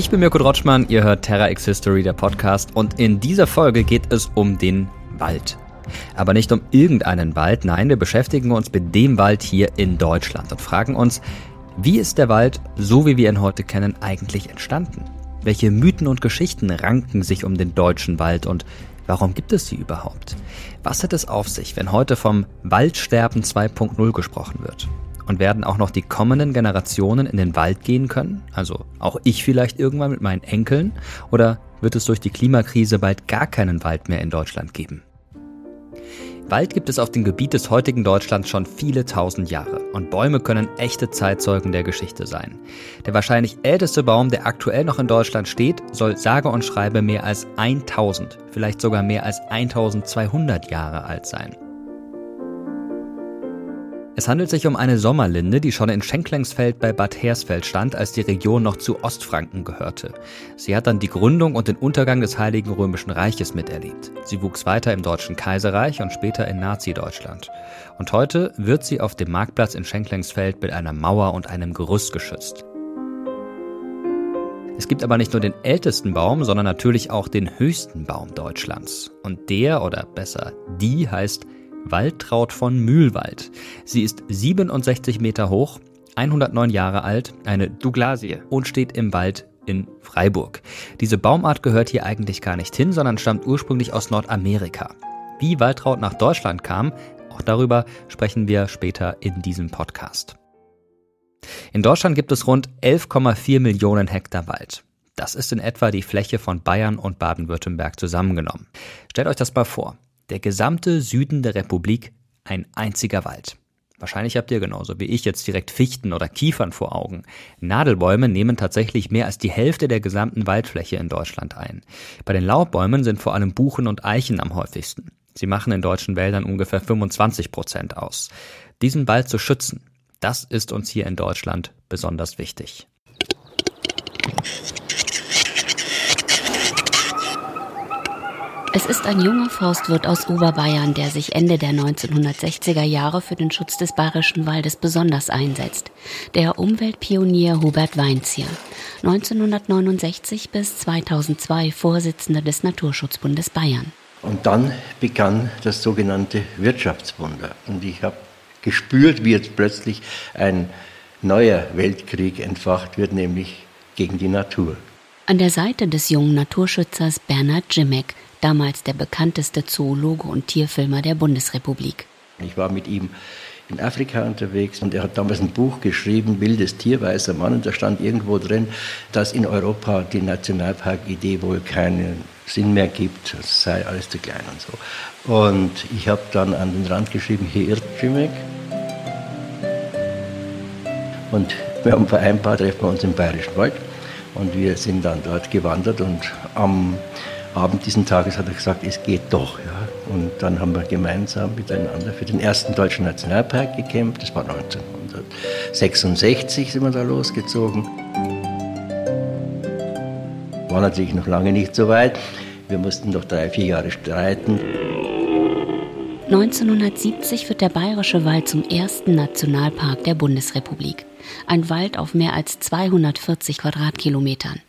Ich bin Mirko Drotschmann, ihr hört Terra X History, der Podcast, und in dieser Folge geht es um den Wald. Aber nicht um irgendeinen Wald, nein, wir beschäftigen uns mit dem Wald hier in Deutschland und fragen uns, wie ist der Wald, so wie wir ihn heute kennen, eigentlich entstanden? Welche Mythen und Geschichten ranken sich um den deutschen Wald und warum gibt es sie überhaupt? Was hat es auf sich, wenn heute vom Waldsterben 2.0 gesprochen wird? Und werden auch noch die kommenden Generationen in den Wald gehen können? Also auch ich vielleicht irgendwann mit meinen Enkeln? Oder wird es durch die Klimakrise bald gar keinen Wald mehr in Deutschland geben? Wald gibt es auf dem Gebiet des heutigen Deutschlands schon viele tausend Jahre und Bäume können echte Zeitzeugen der Geschichte sein. Der wahrscheinlich älteste Baum, der aktuell noch in Deutschland steht, soll sage und schreibe mehr als 1000, vielleicht sogar mehr als 1200 Jahre alt sein. Es handelt sich um eine Sommerlinde, die schon in Schenklengsfeld bei Bad Hersfeld stand, als die Region noch zu Ostfranken gehörte. Sie hat dann die Gründung und den Untergang des Heiligen Römischen Reiches miterlebt. Sie wuchs weiter im Deutschen Kaiserreich und später in Nazi-Deutschland. Und heute wird sie auf dem Marktplatz in Schenklengsfeld mit einer Mauer und einem Gerüst geschützt. Es gibt aber nicht nur den ältesten Baum, sondern natürlich auch den höchsten Baum Deutschlands. Und der, oder besser die, heißt Waldtraut von Mühlwald. Sie ist 67 Meter hoch, 109 Jahre alt, eine Douglasie und steht im Wald in Freiburg. Diese Baumart gehört hier eigentlich gar nicht hin, sondern stammt ursprünglich aus Nordamerika. Wie Waltraud nach Deutschland kam, auch darüber sprechen wir später in diesem Podcast. In Deutschland gibt es rund 11,4 Millionen Hektar Wald. Das ist in etwa die Fläche von Bayern und Baden-Württemberg zusammengenommen. Stellt euch das mal vor der gesamte Süden der Republik ein einziger Wald. Wahrscheinlich habt ihr genauso wie ich jetzt direkt Fichten oder Kiefern vor Augen. Nadelbäume nehmen tatsächlich mehr als die Hälfte der gesamten Waldfläche in Deutschland ein. Bei den Laubbäumen sind vor allem Buchen und Eichen am häufigsten. Sie machen in deutschen Wäldern ungefähr 25 Prozent aus. Diesen Wald zu schützen, das ist uns hier in Deutschland besonders wichtig. Es ist ein junger Forstwirt aus Oberbayern, der sich Ende der 1960er Jahre für den Schutz des bayerischen Waldes besonders einsetzt. Der Umweltpionier Hubert Weinzier, 1969 bis 2002 Vorsitzender des Naturschutzbundes Bayern. Und dann begann das sogenannte Wirtschaftswunder. Und ich habe gespürt, wie jetzt plötzlich ein neuer Weltkrieg entfacht wird, nämlich gegen die Natur. An der Seite des jungen Naturschützers Bernhard Jimek damals der bekannteste Zoologe und Tierfilmer der Bundesrepublik. Ich war mit ihm in Afrika unterwegs und er hat damals ein Buch geschrieben, Wildes Tier, weißer Mann, und da stand irgendwo drin, dass in Europa die Nationalpark-Idee wohl keinen Sinn mehr gibt, es sei alles zu klein und so. Und ich habe dann an den Rand geschrieben, hier irrt Jimek. Und wir haben vereinbart, treffen wir uns im Bayerischen Wald. Und wir sind dann dort gewandert und am Abend diesen Tages hat er gesagt, es geht doch. Ja. Und dann haben wir gemeinsam miteinander für den ersten deutschen Nationalpark gekämpft. Das war 1966, sind wir da losgezogen. War natürlich noch lange nicht so weit. Wir mussten noch drei, vier Jahre streiten. 1970 wird der Bayerische Wald zum ersten Nationalpark der Bundesrepublik. Ein Wald auf mehr als 240 Quadratkilometern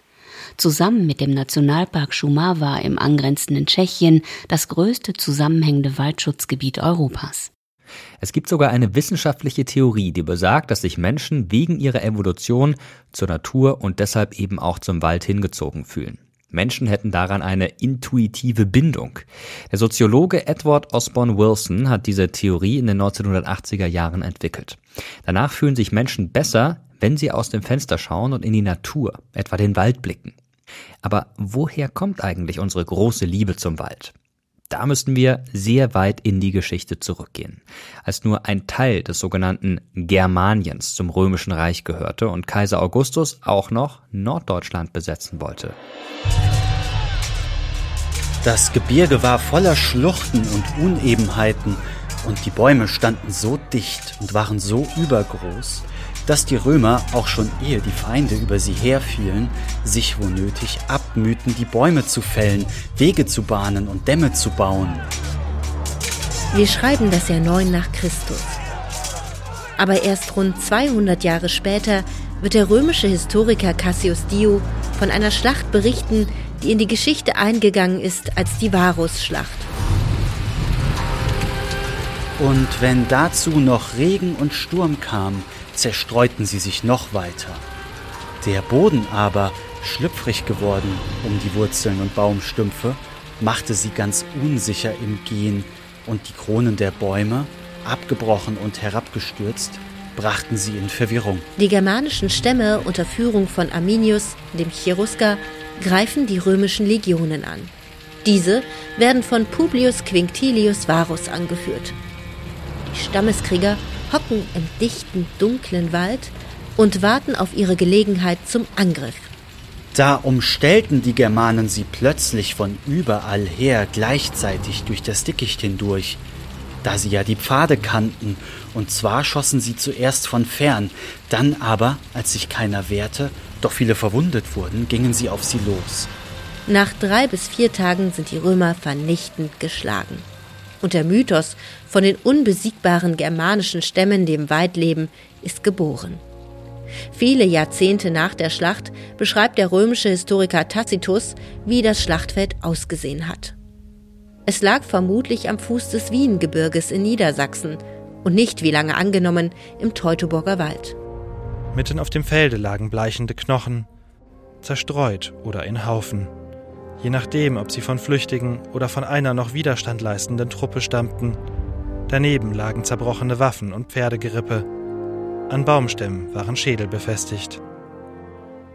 zusammen mit dem Nationalpark Šumava im angrenzenden Tschechien das größte zusammenhängende Waldschutzgebiet Europas. Es gibt sogar eine wissenschaftliche Theorie, die besagt, dass sich Menschen wegen ihrer Evolution zur Natur und deshalb eben auch zum Wald hingezogen fühlen. Menschen hätten daran eine intuitive Bindung. Der Soziologe Edward Osborne Wilson hat diese Theorie in den 1980er Jahren entwickelt. Danach fühlen sich Menschen besser, wenn sie aus dem Fenster schauen und in die Natur, etwa den Wald blicken. Aber woher kommt eigentlich unsere große Liebe zum Wald? Da müssten wir sehr weit in die Geschichte zurückgehen, als nur ein Teil des sogenannten Germaniens zum römischen Reich gehörte und Kaiser Augustus auch noch Norddeutschland besetzen wollte. Das Gebirge war voller Schluchten und Unebenheiten, und die Bäume standen so dicht und waren so übergroß, dass die Römer, auch schon ehe die Feinde über sie herfielen, sich wo nötig abmühten, die Bäume zu fällen, Wege zu bahnen und Dämme zu bauen. Wir schreiben das Jahr 9 nach Christus. Aber erst rund 200 Jahre später wird der römische Historiker Cassius Dio von einer Schlacht berichten, die in die Geschichte eingegangen ist als die Varusschlacht. Und wenn dazu noch Regen und Sturm kam, zerstreuten sie sich noch weiter. Der Boden aber, schlüpfrig geworden um die Wurzeln und Baumstümpfe, machte sie ganz unsicher im Gehen, und die Kronen der Bäume, abgebrochen und herabgestürzt, brachten sie in Verwirrung. Die germanischen Stämme unter Führung von Arminius, dem Cherusker, greifen die römischen Legionen an. Diese werden von Publius Quinctilius Varus angeführt. Die Stammeskrieger hocken im dichten, dunklen Wald und warten auf ihre Gelegenheit zum Angriff. Da umstellten die Germanen sie plötzlich von überall her gleichzeitig durch das Dickicht hindurch, da sie ja die Pfade kannten, und zwar schossen sie zuerst von fern, dann aber, als sich keiner wehrte, doch viele verwundet wurden, gingen sie auf sie los. Nach drei bis vier Tagen sind die Römer vernichtend geschlagen und der Mythos von den unbesiegbaren germanischen Stämmen, Wald leben, ist geboren. Viele Jahrzehnte nach der Schlacht beschreibt der römische Historiker Tacitus, wie das Schlachtfeld ausgesehen hat. Es lag vermutlich am Fuß des Wiengebirges in Niedersachsen und nicht, wie lange angenommen, im Teutoburger Wald. Mitten auf dem Felde lagen bleichende Knochen, zerstreut oder in Haufen je nachdem, ob sie von Flüchtigen oder von einer noch Widerstand leistenden Truppe stammten. Daneben lagen zerbrochene Waffen und Pferdegerippe. An Baumstämmen waren Schädel befestigt.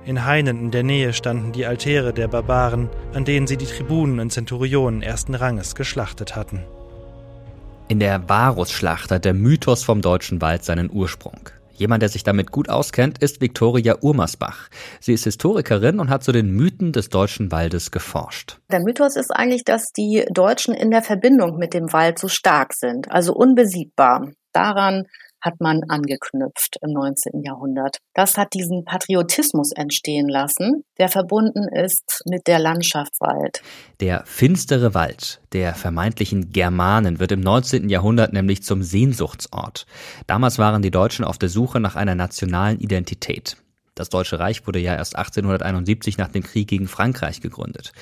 In Hainen in der Nähe standen die Altäre der Barbaren, an denen sie die Tribunen und Zenturionen ersten Ranges geschlachtet hatten. In der Varusschlacht hat der Mythos vom deutschen Wald seinen Ursprung. Jemand, der sich damit gut auskennt, ist Viktoria Urmersbach. Sie ist Historikerin und hat zu den Mythen des deutschen Waldes geforscht. Der Mythos ist eigentlich, dass die Deutschen in der Verbindung mit dem Wald so stark sind, also unbesiegbar. Daran hat man angeknüpft im 19. Jahrhundert. Das hat diesen Patriotismus entstehen lassen, der verbunden ist mit der Landschaft Wald. Der finstere Wald der vermeintlichen Germanen wird im 19. Jahrhundert nämlich zum Sehnsuchtsort. Damals waren die Deutschen auf der Suche nach einer nationalen Identität. Das Deutsche Reich wurde ja erst 1871 nach dem Krieg gegen Frankreich gegründet.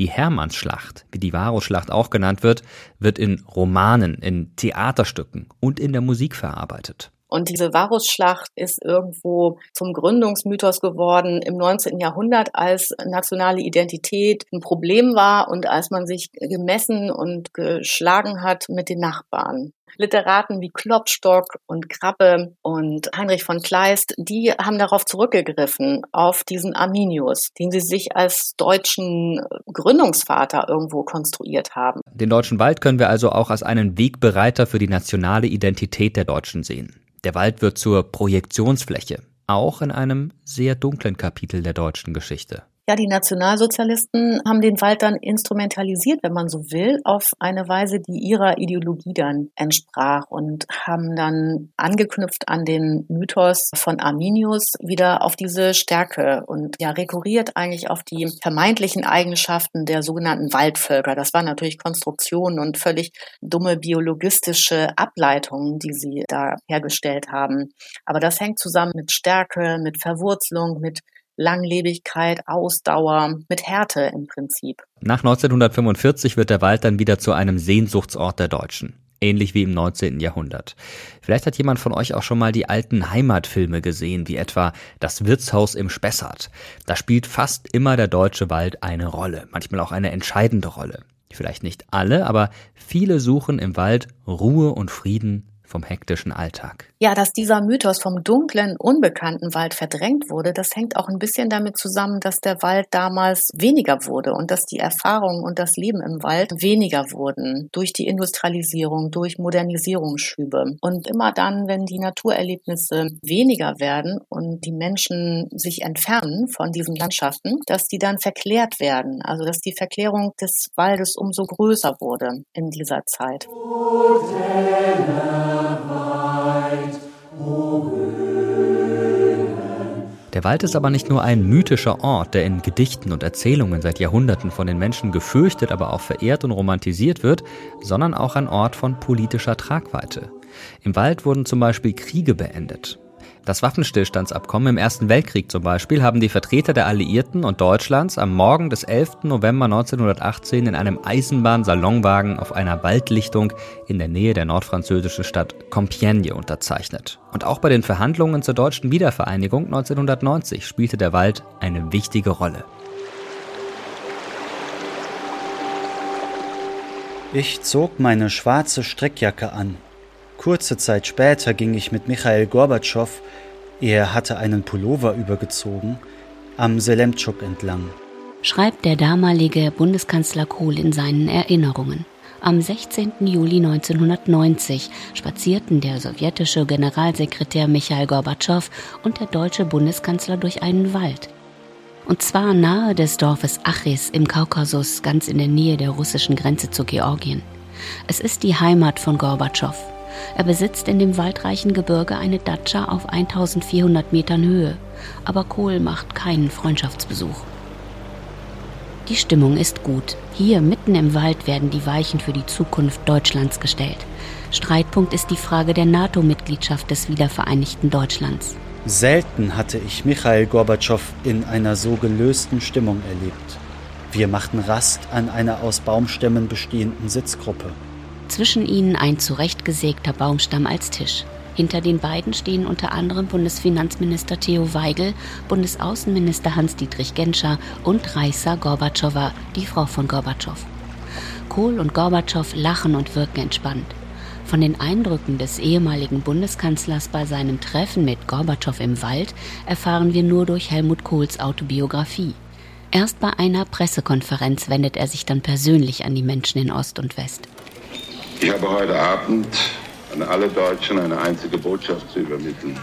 Die Hermannsschlacht, wie die Varusschlacht auch genannt wird, wird in Romanen, in Theaterstücken und in der Musik verarbeitet. Und diese Varusschlacht ist irgendwo zum Gründungsmythos geworden im 19. Jahrhundert, als nationale Identität ein Problem war und als man sich gemessen und geschlagen hat mit den Nachbarn. Literaten wie Klopstock und Krabbe und Heinrich von Kleist, die haben darauf zurückgegriffen, auf diesen Arminius, den sie sich als deutschen Gründungsvater irgendwo konstruiert haben. Den deutschen Wald können wir also auch als einen Wegbereiter für die nationale Identität der Deutschen sehen. Der Wald wird zur Projektionsfläche, auch in einem sehr dunklen Kapitel der deutschen Geschichte. Ja, die Nationalsozialisten haben den Wald dann instrumentalisiert, wenn man so will, auf eine Weise, die ihrer Ideologie dann entsprach und haben dann angeknüpft an den Mythos von Arminius wieder auf diese Stärke und ja, rekurriert eigentlich auf die vermeintlichen Eigenschaften der sogenannten Waldvölker. Das waren natürlich Konstruktionen und völlig dumme biologistische Ableitungen, die sie da hergestellt haben. Aber das hängt zusammen mit Stärke, mit Verwurzelung, mit Langlebigkeit, Ausdauer, mit Härte im Prinzip. Nach 1945 wird der Wald dann wieder zu einem Sehnsuchtsort der Deutschen. ähnlich wie im 19. Jahrhundert. Vielleicht hat jemand von euch auch schon mal die alten Heimatfilme gesehen, wie etwa Das Wirtshaus im Spessart. Da spielt fast immer der deutsche Wald eine Rolle, manchmal auch eine entscheidende Rolle. Vielleicht nicht alle, aber viele suchen im Wald Ruhe und Frieden vom hektischen Alltag. Ja, dass dieser Mythos vom dunklen, unbekannten Wald verdrängt wurde, das hängt auch ein bisschen damit zusammen, dass der Wald damals weniger wurde und dass die Erfahrung und das Leben im Wald weniger wurden durch die Industrialisierung, durch Modernisierungsschübe. Und immer dann, wenn die Naturerlebnisse weniger werden und die Menschen sich entfernen von diesen Landschaften, dass die dann verklärt werden. Also dass die Verklärung des Waldes umso größer wurde in dieser Zeit. Der Wald ist aber nicht nur ein mythischer Ort, der in Gedichten und Erzählungen seit Jahrhunderten von den Menschen gefürchtet, aber auch verehrt und romantisiert wird, sondern auch ein Ort von politischer Tragweite. Im Wald wurden zum Beispiel Kriege beendet. Das Waffenstillstandsabkommen im Ersten Weltkrieg zum Beispiel haben die Vertreter der Alliierten und Deutschlands am Morgen des 11. November 1918 in einem Eisenbahnsalonwagen auf einer Waldlichtung in der Nähe der nordfranzösischen Stadt Compiègne unterzeichnet. Und auch bei den Verhandlungen zur deutschen Wiedervereinigung 1990 spielte der Wald eine wichtige Rolle. Ich zog meine schwarze Strickjacke an Kurze Zeit später ging ich mit Michael Gorbatschow, er hatte einen Pullover übergezogen, am Selemtschuk entlang. Schreibt der damalige Bundeskanzler Kohl in seinen Erinnerungen. Am 16. Juli 1990 spazierten der sowjetische Generalsekretär Michael Gorbatschow und der deutsche Bundeskanzler durch einen Wald. Und zwar nahe des Dorfes Achis im Kaukasus, ganz in der Nähe der russischen Grenze zu Georgien. Es ist die Heimat von Gorbatschow. Er besitzt in dem waldreichen Gebirge eine Datscha auf 1400 Metern Höhe, aber Kohl macht keinen Freundschaftsbesuch. Die Stimmung ist gut. Hier mitten im Wald werden die Weichen für die Zukunft Deutschlands gestellt. Streitpunkt ist die Frage der NATO-Mitgliedschaft des wiedervereinigten Deutschlands. Selten hatte ich Michael Gorbatschow in einer so gelösten Stimmung erlebt. Wir machten Rast an einer aus Baumstämmen bestehenden Sitzgruppe. Zwischen ihnen ein zurechtgesägter Baumstamm als Tisch. Hinter den beiden stehen unter anderem Bundesfinanzminister Theo Weigel, Bundesaußenminister Hans-Dietrich Genscher und Raisa Gorbatschowa, die Frau von Gorbatschow. Kohl und Gorbatschow lachen und wirken entspannt. Von den Eindrücken des ehemaligen Bundeskanzlers bei seinem Treffen mit Gorbatschow im Wald erfahren wir nur durch Helmut Kohls Autobiografie. Erst bei einer Pressekonferenz wendet er sich dann persönlich an die Menschen in Ost und West. Ich habe heute Abend an alle Deutschen eine einzige Botschaft zu übermitteln.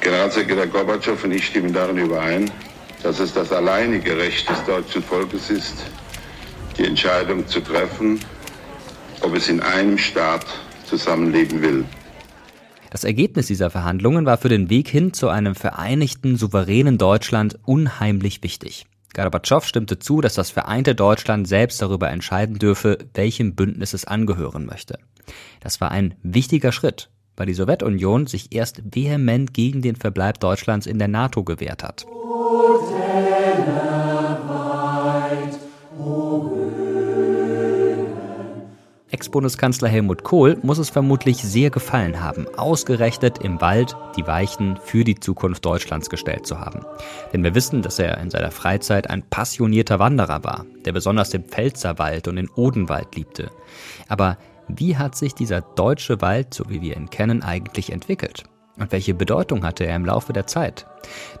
Generalsekretär Gorbatschow und ich stimmen darin überein, dass es das alleinige Recht des deutschen Volkes ist, die Entscheidung zu treffen, ob es in einem Staat zusammenleben will. Das Ergebnis dieser Verhandlungen war für den Weg hin zu einem vereinigten, souveränen Deutschland unheimlich wichtig. Gorbatschow stimmte zu, dass das vereinte Deutschland selbst darüber entscheiden dürfe, welchem Bündnis es angehören möchte. Das war ein wichtiger Schritt, weil die Sowjetunion sich erst vehement gegen den Verbleib Deutschlands in der NATO gewehrt hat. Ex-Bundeskanzler Helmut Kohl muss es vermutlich sehr gefallen haben, ausgerechnet im Wald die Weichen für die Zukunft Deutschlands gestellt zu haben. Denn wir wissen, dass er in seiner Freizeit ein passionierter Wanderer war, der besonders den Pfälzerwald und den Odenwald liebte. Aber wie hat sich dieser deutsche Wald, so wie wir ihn kennen, eigentlich entwickelt? Und welche Bedeutung hatte er im Laufe der Zeit?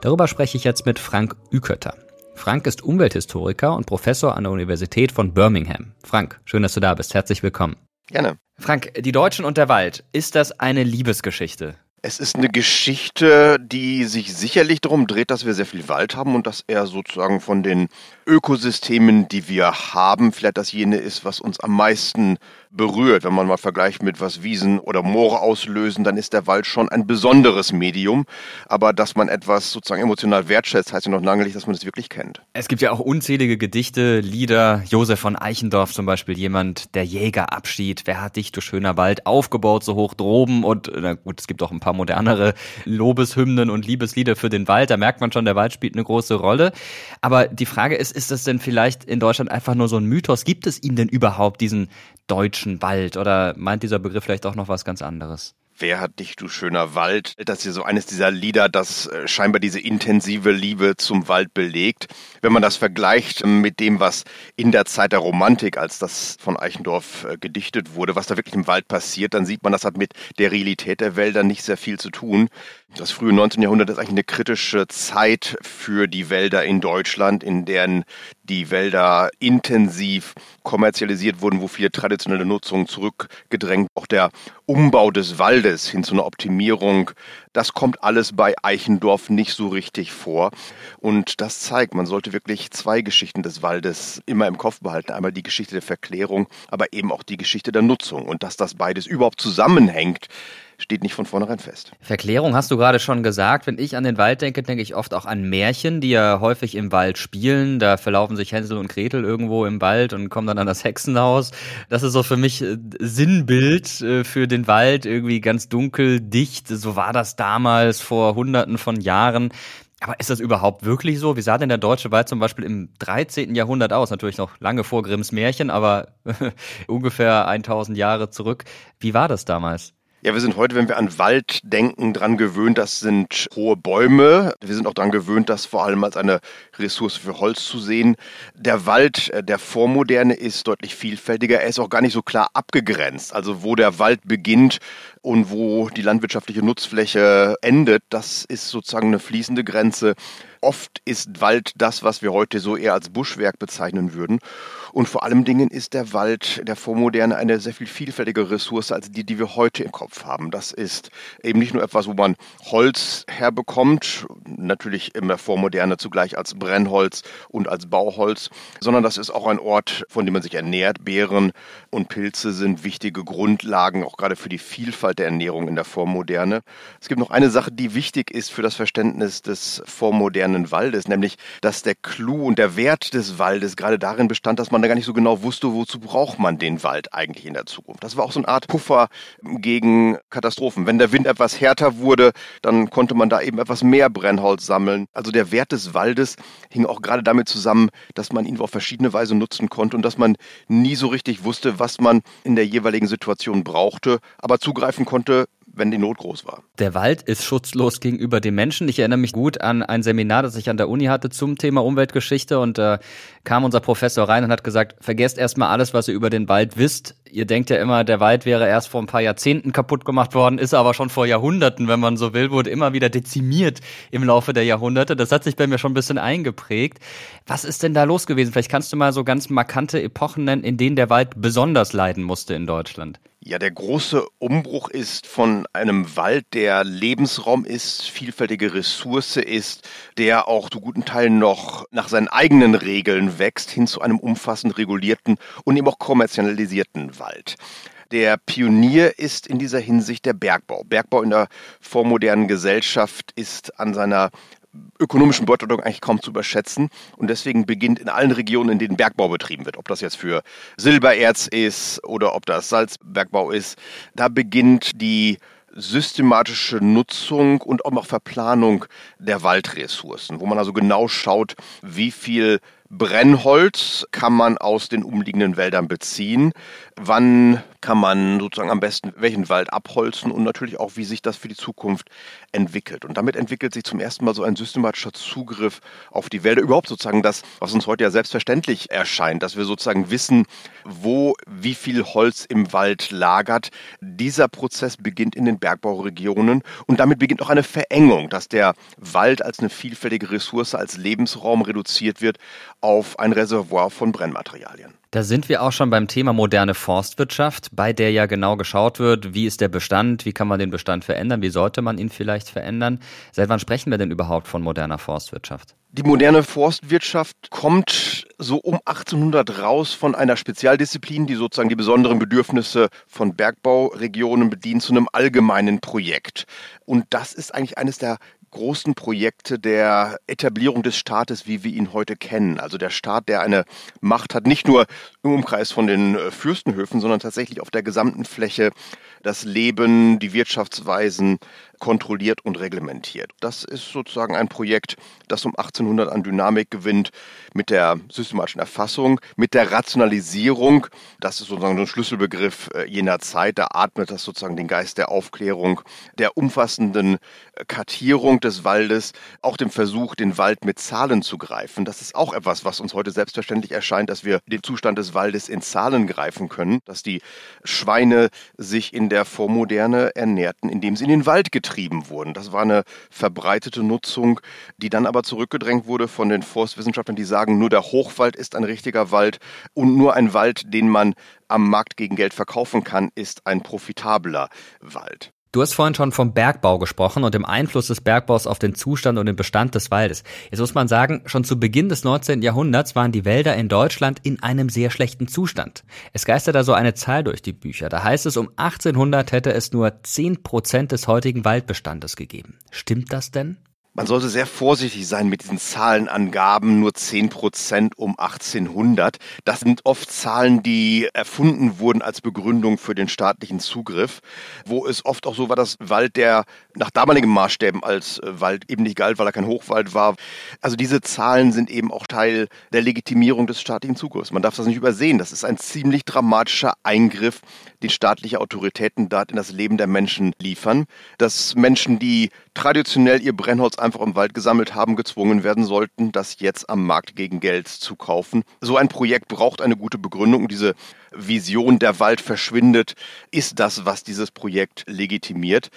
Darüber spreche ich jetzt mit Frank Ükötter. Frank ist Umwelthistoriker und Professor an der Universität von Birmingham. Frank, schön, dass du da bist. Herzlich willkommen. Gerne. Frank, die Deutschen und der Wald, ist das eine Liebesgeschichte? Es ist eine Geschichte, die sich sicherlich darum dreht, dass wir sehr viel Wald haben und dass er sozusagen von den Ökosystemen, die wir haben, vielleicht das jene ist, was uns am meisten berührt. Wenn man mal vergleicht mit was Wiesen oder Moore auslösen, dann ist der Wald schon ein besonderes Medium. Aber dass man etwas sozusagen emotional wertschätzt, heißt ja noch lange nicht, dass man es wirklich kennt. Es gibt ja auch unzählige Gedichte, Lieder. Josef von Eichendorff zum Beispiel, jemand, der Jägerabschied. Wer hat dich, du schöner Wald, aufgebaut so hoch droben? Und na gut, es gibt auch ein paar paar modernere Lobeshymnen und Liebeslieder für den Wald. Da merkt man schon, der Wald spielt eine große Rolle. Aber die Frage ist, ist das denn vielleicht in Deutschland einfach nur so ein Mythos? Gibt es ihn denn überhaupt, diesen deutschen Wald? Oder meint dieser Begriff vielleicht auch noch was ganz anderes? Wer hat dich, du schöner Wald? Das ist ja so eines dieser Lieder, das äh, scheinbar diese intensive Liebe zum Wald belegt. Wenn man das vergleicht mit dem, was in der Zeit der Romantik, als das von Eichendorff äh, gedichtet wurde, was da wirklich im Wald passiert, dann sieht man, das hat mit der Realität der Wälder nicht sehr viel zu tun. Das frühe 19. Jahrhundert ist eigentlich eine kritische Zeit für die Wälder in Deutschland, in deren die Wälder intensiv kommerzialisiert wurden, wo viele traditionelle Nutzungen zurückgedrängt. Auch der Umbau des Waldes hin zu einer Optimierung, das kommt alles bei Eichendorff nicht so richtig vor. Und das zeigt, man sollte wirklich zwei Geschichten des Waldes immer im Kopf behalten. Einmal die Geschichte der Verklärung, aber eben auch die Geschichte der Nutzung. Und dass das beides überhaupt zusammenhängt, steht nicht von vornherein fest. Verklärung hast du gerade schon gesagt. Wenn ich an den Wald denke, denke ich oft auch an Märchen, die ja häufig im Wald spielen. Da verlaufen sich Hänsel und Gretel irgendwo im Wald und kommen dann an das Hexenhaus. Das ist so für mich äh, Sinnbild äh, für den Wald, irgendwie ganz dunkel, dicht. So war das damals vor hunderten von Jahren. Aber ist das überhaupt wirklich so? Wie sah denn der deutsche Wald zum Beispiel im 13. Jahrhundert aus? Natürlich noch lange vor Grimms Märchen, aber ungefähr 1000 Jahre zurück. Wie war das damals? Ja, wir sind heute, wenn wir an Wald denken, dran gewöhnt, das sind hohe Bäume. Wir sind auch dran gewöhnt, das vor allem als eine Ressource für Holz zu sehen. Der Wald äh, der Vormoderne ist deutlich vielfältiger. Er ist auch gar nicht so klar abgegrenzt. Also wo der Wald beginnt und wo die landwirtschaftliche Nutzfläche endet, das ist sozusagen eine fließende Grenze. Oft ist Wald das, was wir heute so eher als Buschwerk bezeichnen würden. Und vor allem Dingen ist der Wald der Vormoderne eine sehr viel vielfältige Ressource als die, die wir heute im Kopf haben. Das ist eben nicht nur etwas, wo man Holz herbekommt, natürlich in der Vormoderne zugleich als Brennholz und als Bauholz, sondern das ist auch ein Ort, von dem man sich ernährt. Beeren und Pilze sind wichtige Grundlagen, auch gerade für die Vielfalt der Ernährung in der Vormoderne. Es gibt noch eine Sache, die wichtig ist für das Verständnis des vormodernen Waldes, nämlich, dass der Clou und der Wert des Waldes gerade darin bestand, dass man man da gar nicht so genau wusste, wozu braucht man den Wald eigentlich in der Zukunft. Das war auch so eine Art Puffer gegen Katastrophen. Wenn der Wind etwas härter wurde, dann konnte man da eben etwas mehr Brennholz sammeln. Also der Wert des Waldes hing auch gerade damit zusammen, dass man ihn auf verschiedene Weise nutzen konnte und dass man nie so richtig wusste, was man in der jeweiligen Situation brauchte, aber zugreifen konnte, wenn die Not groß war. Der Wald ist schutzlos gegenüber dem Menschen. Ich erinnere mich gut an ein Seminar, das ich an der Uni hatte zum Thema Umweltgeschichte und da äh, kam unser Professor rein und hat gesagt, vergesst erstmal alles, was ihr über den Wald wisst. Ihr denkt ja immer, der Wald wäre erst vor ein paar Jahrzehnten kaputt gemacht worden, ist aber schon vor Jahrhunderten, wenn man so will, wurde immer wieder dezimiert im Laufe der Jahrhunderte. Das hat sich bei mir schon ein bisschen eingeprägt. Was ist denn da los gewesen? Vielleicht kannst du mal so ganz markante Epochen nennen, in denen der Wald besonders leiden musste in Deutschland. Ja, der große Umbruch ist von einem Wald, der Lebensraum ist, vielfältige Ressource ist, der auch zu guten Teilen noch nach seinen eigenen Regeln wächst, hin zu einem umfassend regulierten und eben auch kommerzialisierten Wald. Der Pionier ist in dieser Hinsicht der Bergbau. Bergbau in der vormodernen Gesellschaft ist an seiner ökonomischen Bedeutung eigentlich kaum zu überschätzen. Und deswegen beginnt in allen Regionen, in denen Bergbau betrieben wird, ob das jetzt für Silbererz ist oder ob das Salzbergbau ist, da beginnt die systematische Nutzung und auch noch Verplanung der Waldressourcen, wo man also genau schaut, wie viel Brennholz kann man aus den umliegenden Wäldern beziehen, wann kann man sozusagen am besten welchen Wald abholzen und natürlich auch, wie sich das für die Zukunft entwickelt. Und damit entwickelt sich zum ersten Mal so ein systematischer Zugriff auf die Wälder. Überhaupt sozusagen das, was uns heute ja selbstverständlich erscheint, dass wir sozusagen wissen, wo wie viel Holz im Wald lagert. Dieser Prozess beginnt in den Bergbauregionen und damit beginnt auch eine Verengung, dass der Wald als eine vielfältige Ressource, als Lebensraum reduziert wird auf ein Reservoir von Brennmaterialien. Da sind wir auch schon beim Thema moderne Forstwirtschaft, bei der ja genau geschaut wird, wie ist der Bestand, wie kann man den Bestand verändern, wie sollte man ihn vielleicht verändern. Seit wann sprechen wir denn überhaupt von moderner Forstwirtschaft? Die moderne Forstwirtschaft kommt so um 1800 raus von einer Spezialdisziplin, die sozusagen die besonderen Bedürfnisse von Bergbauregionen bedient, zu einem allgemeinen Projekt. Und das ist eigentlich eines der großen Projekte der Etablierung des Staates, wie wir ihn heute kennen. Also der Staat, der eine Macht hat, nicht nur im Umkreis von den äh, Fürstenhöfen, sondern tatsächlich auf der gesamten Fläche das Leben, die Wirtschaftsweisen kontrolliert und reglementiert. Das ist sozusagen ein Projekt, das um 1800 an Dynamik gewinnt mit der systematischen Erfassung, mit der Rationalisierung. Das ist sozusagen so ein Schlüsselbegriff äh, jener Zeit. Da atmet das sozusagen den Geist der Aufklärung, der umfassenden äh, Kartierung des Waldes, auch dem Versuch, den Wald mit Zahlen zu greifen. Das ist auch etwas, was uns heute selbstverständlich erscheint, dass wir den Zustand des Waldes in Zahlen greifen können, dass die Schweine sich in der Vormoderne ernährten, indem sie in den Wald getrieben wurden. Das war eine verbreitete Nutzung, die dann aber zurückgedrängt wurde von den Forstwissenschaftlern, die sagen, nur der Hochwald ist ein richtiger Wald und nur ein Wald, den man am Markt gegen Geld verkaufen kann, ist ein profitabler Wald. Du hast vorhin schon vom Bergbau gesprochen und dem Einfluss des Bergbaus auf den Zustand und den Bestand des Waldes. Jetzt muss man sagen, schon zu Beginn des 19. Jahrhunderts waren die Wälder in Deutschland in einem sehr schlechten Zustand. Es geistert da so eine Zahl durch die Bücher. Da heißt es, um 1800 hätte es nur 10 Prozent des heutigen Waldbestandes gegeben. Stimmt das denn? Man sollte sehr vorsichtig sein mit diesen Zahlenangaben, nur 10 Prozent um 1800. Das sind oft Zahlen, die erfunden wurden als Begründung für den staatlichen Zugriff, wo es oft auch so war, dass Wald, der nach damaligen Maßstäben als äh, Wald eben nicht galt, weil er kein Hochwald war. Also diese Zahlen sind eben auch Teil der Legitimierung des staatlichen Zugriffs. Man darf das nicht übersehen. Das ist ein ziemlich dramatischer Eingriff, den staatliche Autoritäten dort in das Leben der Menschen liefern. Dass Menschen, die traditionell ihr Brennholz einfach im Wald gesammelt haben, gezwungen werden sollten, das jetzt am Markt gegen Geld zu kaufen. So ein Projekt braucht eine gute Begründung. Diese Vision, der Wald verschwindet, ist das, was dieses Projekt legitimiert.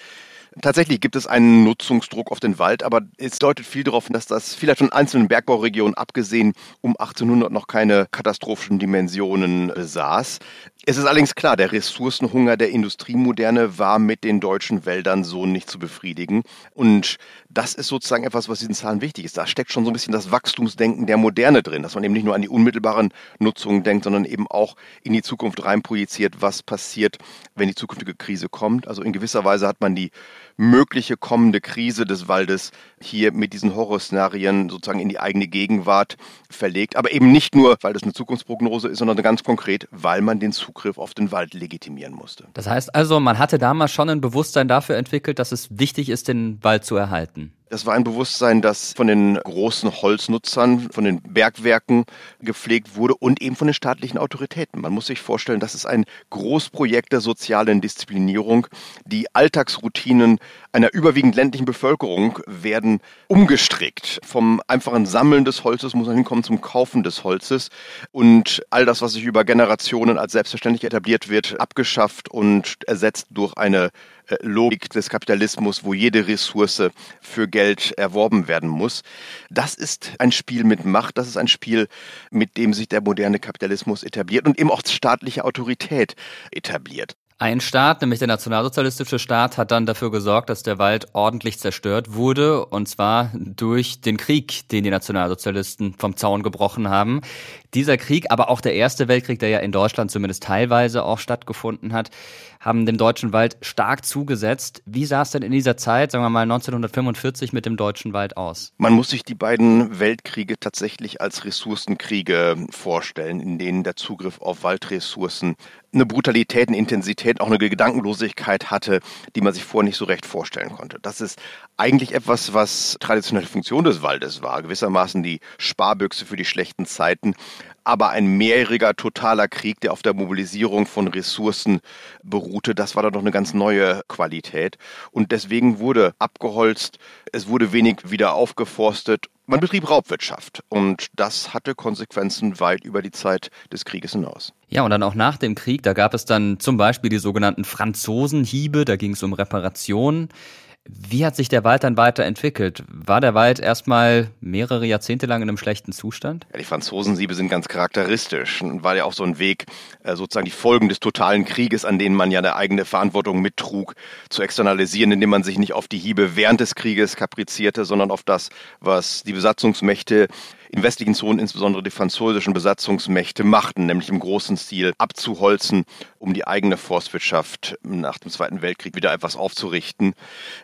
Tatsächlich gibt es einen Nutzungsdruck auf den Wald, aber es deutet viel darauf, dass das vielleicht von einzelnen Bergbauregionen abgesehen um 1800 noch keine katastrophischen Dimensionen besaß. Es ist allerdings klar, der Ressourcenhunger der Industriemoderne war mit den deutschen Wäldern so nicht zu befriedigen. Und das ist sozusagen etwas, was diesen Zahlen wichtig ist. Da steckt schon so ein bisschen das Wachstumsdenken der Moderne drin, dass man eben nicht nur an die unmittelbaren Nutzungen denkt, sondern eben auch in die Zukunft reinprojiziert, was passiert, wenn die zukünftige Krise kommt. Also in gewisser Weise hat man die mögliche kommende Krise des Waldes hier mit diesen Horrorszenarien sozusagen in die eigene Gegenwart verlegt. Aber eben nicht nur, weil das eine Zukunftsprognose ist, sondern ganz konkret, weil man den Zugriff auf den Wald legitimieren musste. Das heißt also, man hatte damals schon ein Bewusstsein dafür entwickelt, dass es wichtig ist, den Wald zu erhalten. Das war ein Bewusstsein, das von den großen Holznutzern, von den Bergwerken gepflegt wurde und eben von den staatlichen Autoritäten. Man muss sich vorstellen, das ist ein Großprojekt der sozialen Disziplinierung. Die Alltagsroutinen einer überwiegend ländlichen Bevölkerung werden umgestrickt. Vom einfachen Sammeln des Holzes muss man hinkommen zum Kaufen des Holzes und all das, was sich über Generationen als selbstverständlich etabliert wird, abgeschafft und ersetzt durch eine Logik des Kapitalismus, wo jede Ressource für Geld erworben werden muss. Das ist ein Spiel mit Macht, das ist ein Spiel, mit dem sich der moderne Kapitalismus etabliert und eben auch staatliche Autorität etabliert. Ein Staat, nämlich der nationalsozialistische Staat, hat dann dafür gesorgt, dass der Wald ordentlich zerstört wurde, und zwar durch den Krieg, den die Nationalsozialisten vom Zaun gebrochen haben. Dieser Krieg, aber auch der Erste Weltkrieg, der ja in Deutschland zumindest teilweise auch stattgefunden hat, haben dem deutschen Wald stark zugesetzt. Wie sah es denn in dieser Zeit, sagen wir mal 1945, mit dem deutschen Wald aus? Man muss sich die beiden Weltkriege tatsächlich als Ressourcenkriege vorstellen, in denen der Zugriff auf Waldressourcen eine Brutalität, eine Intensität, auch eine Gedankenlosigkeit hatte, die man sich vorher nicht so recht vorstellen konnte. Das ist eigentlich etwas, was traditionelle Funktion des Waldes war, gewissermaßen die Sparbüchse für die schlechten Zeiten, aber ein mehrjähriger totaler Krieg, der auf der Mobilisierung von Ressourcen beruhte, das war dann doch eine ganz neue Qualität. Und deswegen wurde abgeholzt, es wurde wenig wieder aufgeforstet. Man betrieb Raubwirtschaft und das hatte Konsequenzen weit über die Zeit des Krieges hinaus. Ja, und dann auch nach dem Krieg, da gab es dann zum Beispiel die sogenannten Franzosenhiebe, da ging es um Reparationen. Wie hat sich der Wald dann weiterentwickelt? War der Wald erstmal mehrere Jahrzehnte lang in einem schlechten Zustand? Ja, die Franzosensiebe sind ganz charakteristisch. War ja auch so ein Weg, äh, sozusagen die Folgen des totalen Krieges, an denen man ja eine eigene Verantwortung mittrug, zu externalisieren, indem man sich nicht auf die Hiebe während des Krieges kaprizierte, sondern auf das, was die Besatzungsmächte in westlichen Zonen insbesondere die französischen Besatzungsmächte machten, nämlich im großen Stil abzuholzen, um die eigene Forstwirtschaft nach dem Zweiten Weltkrieg wieder etwas aufzurichten.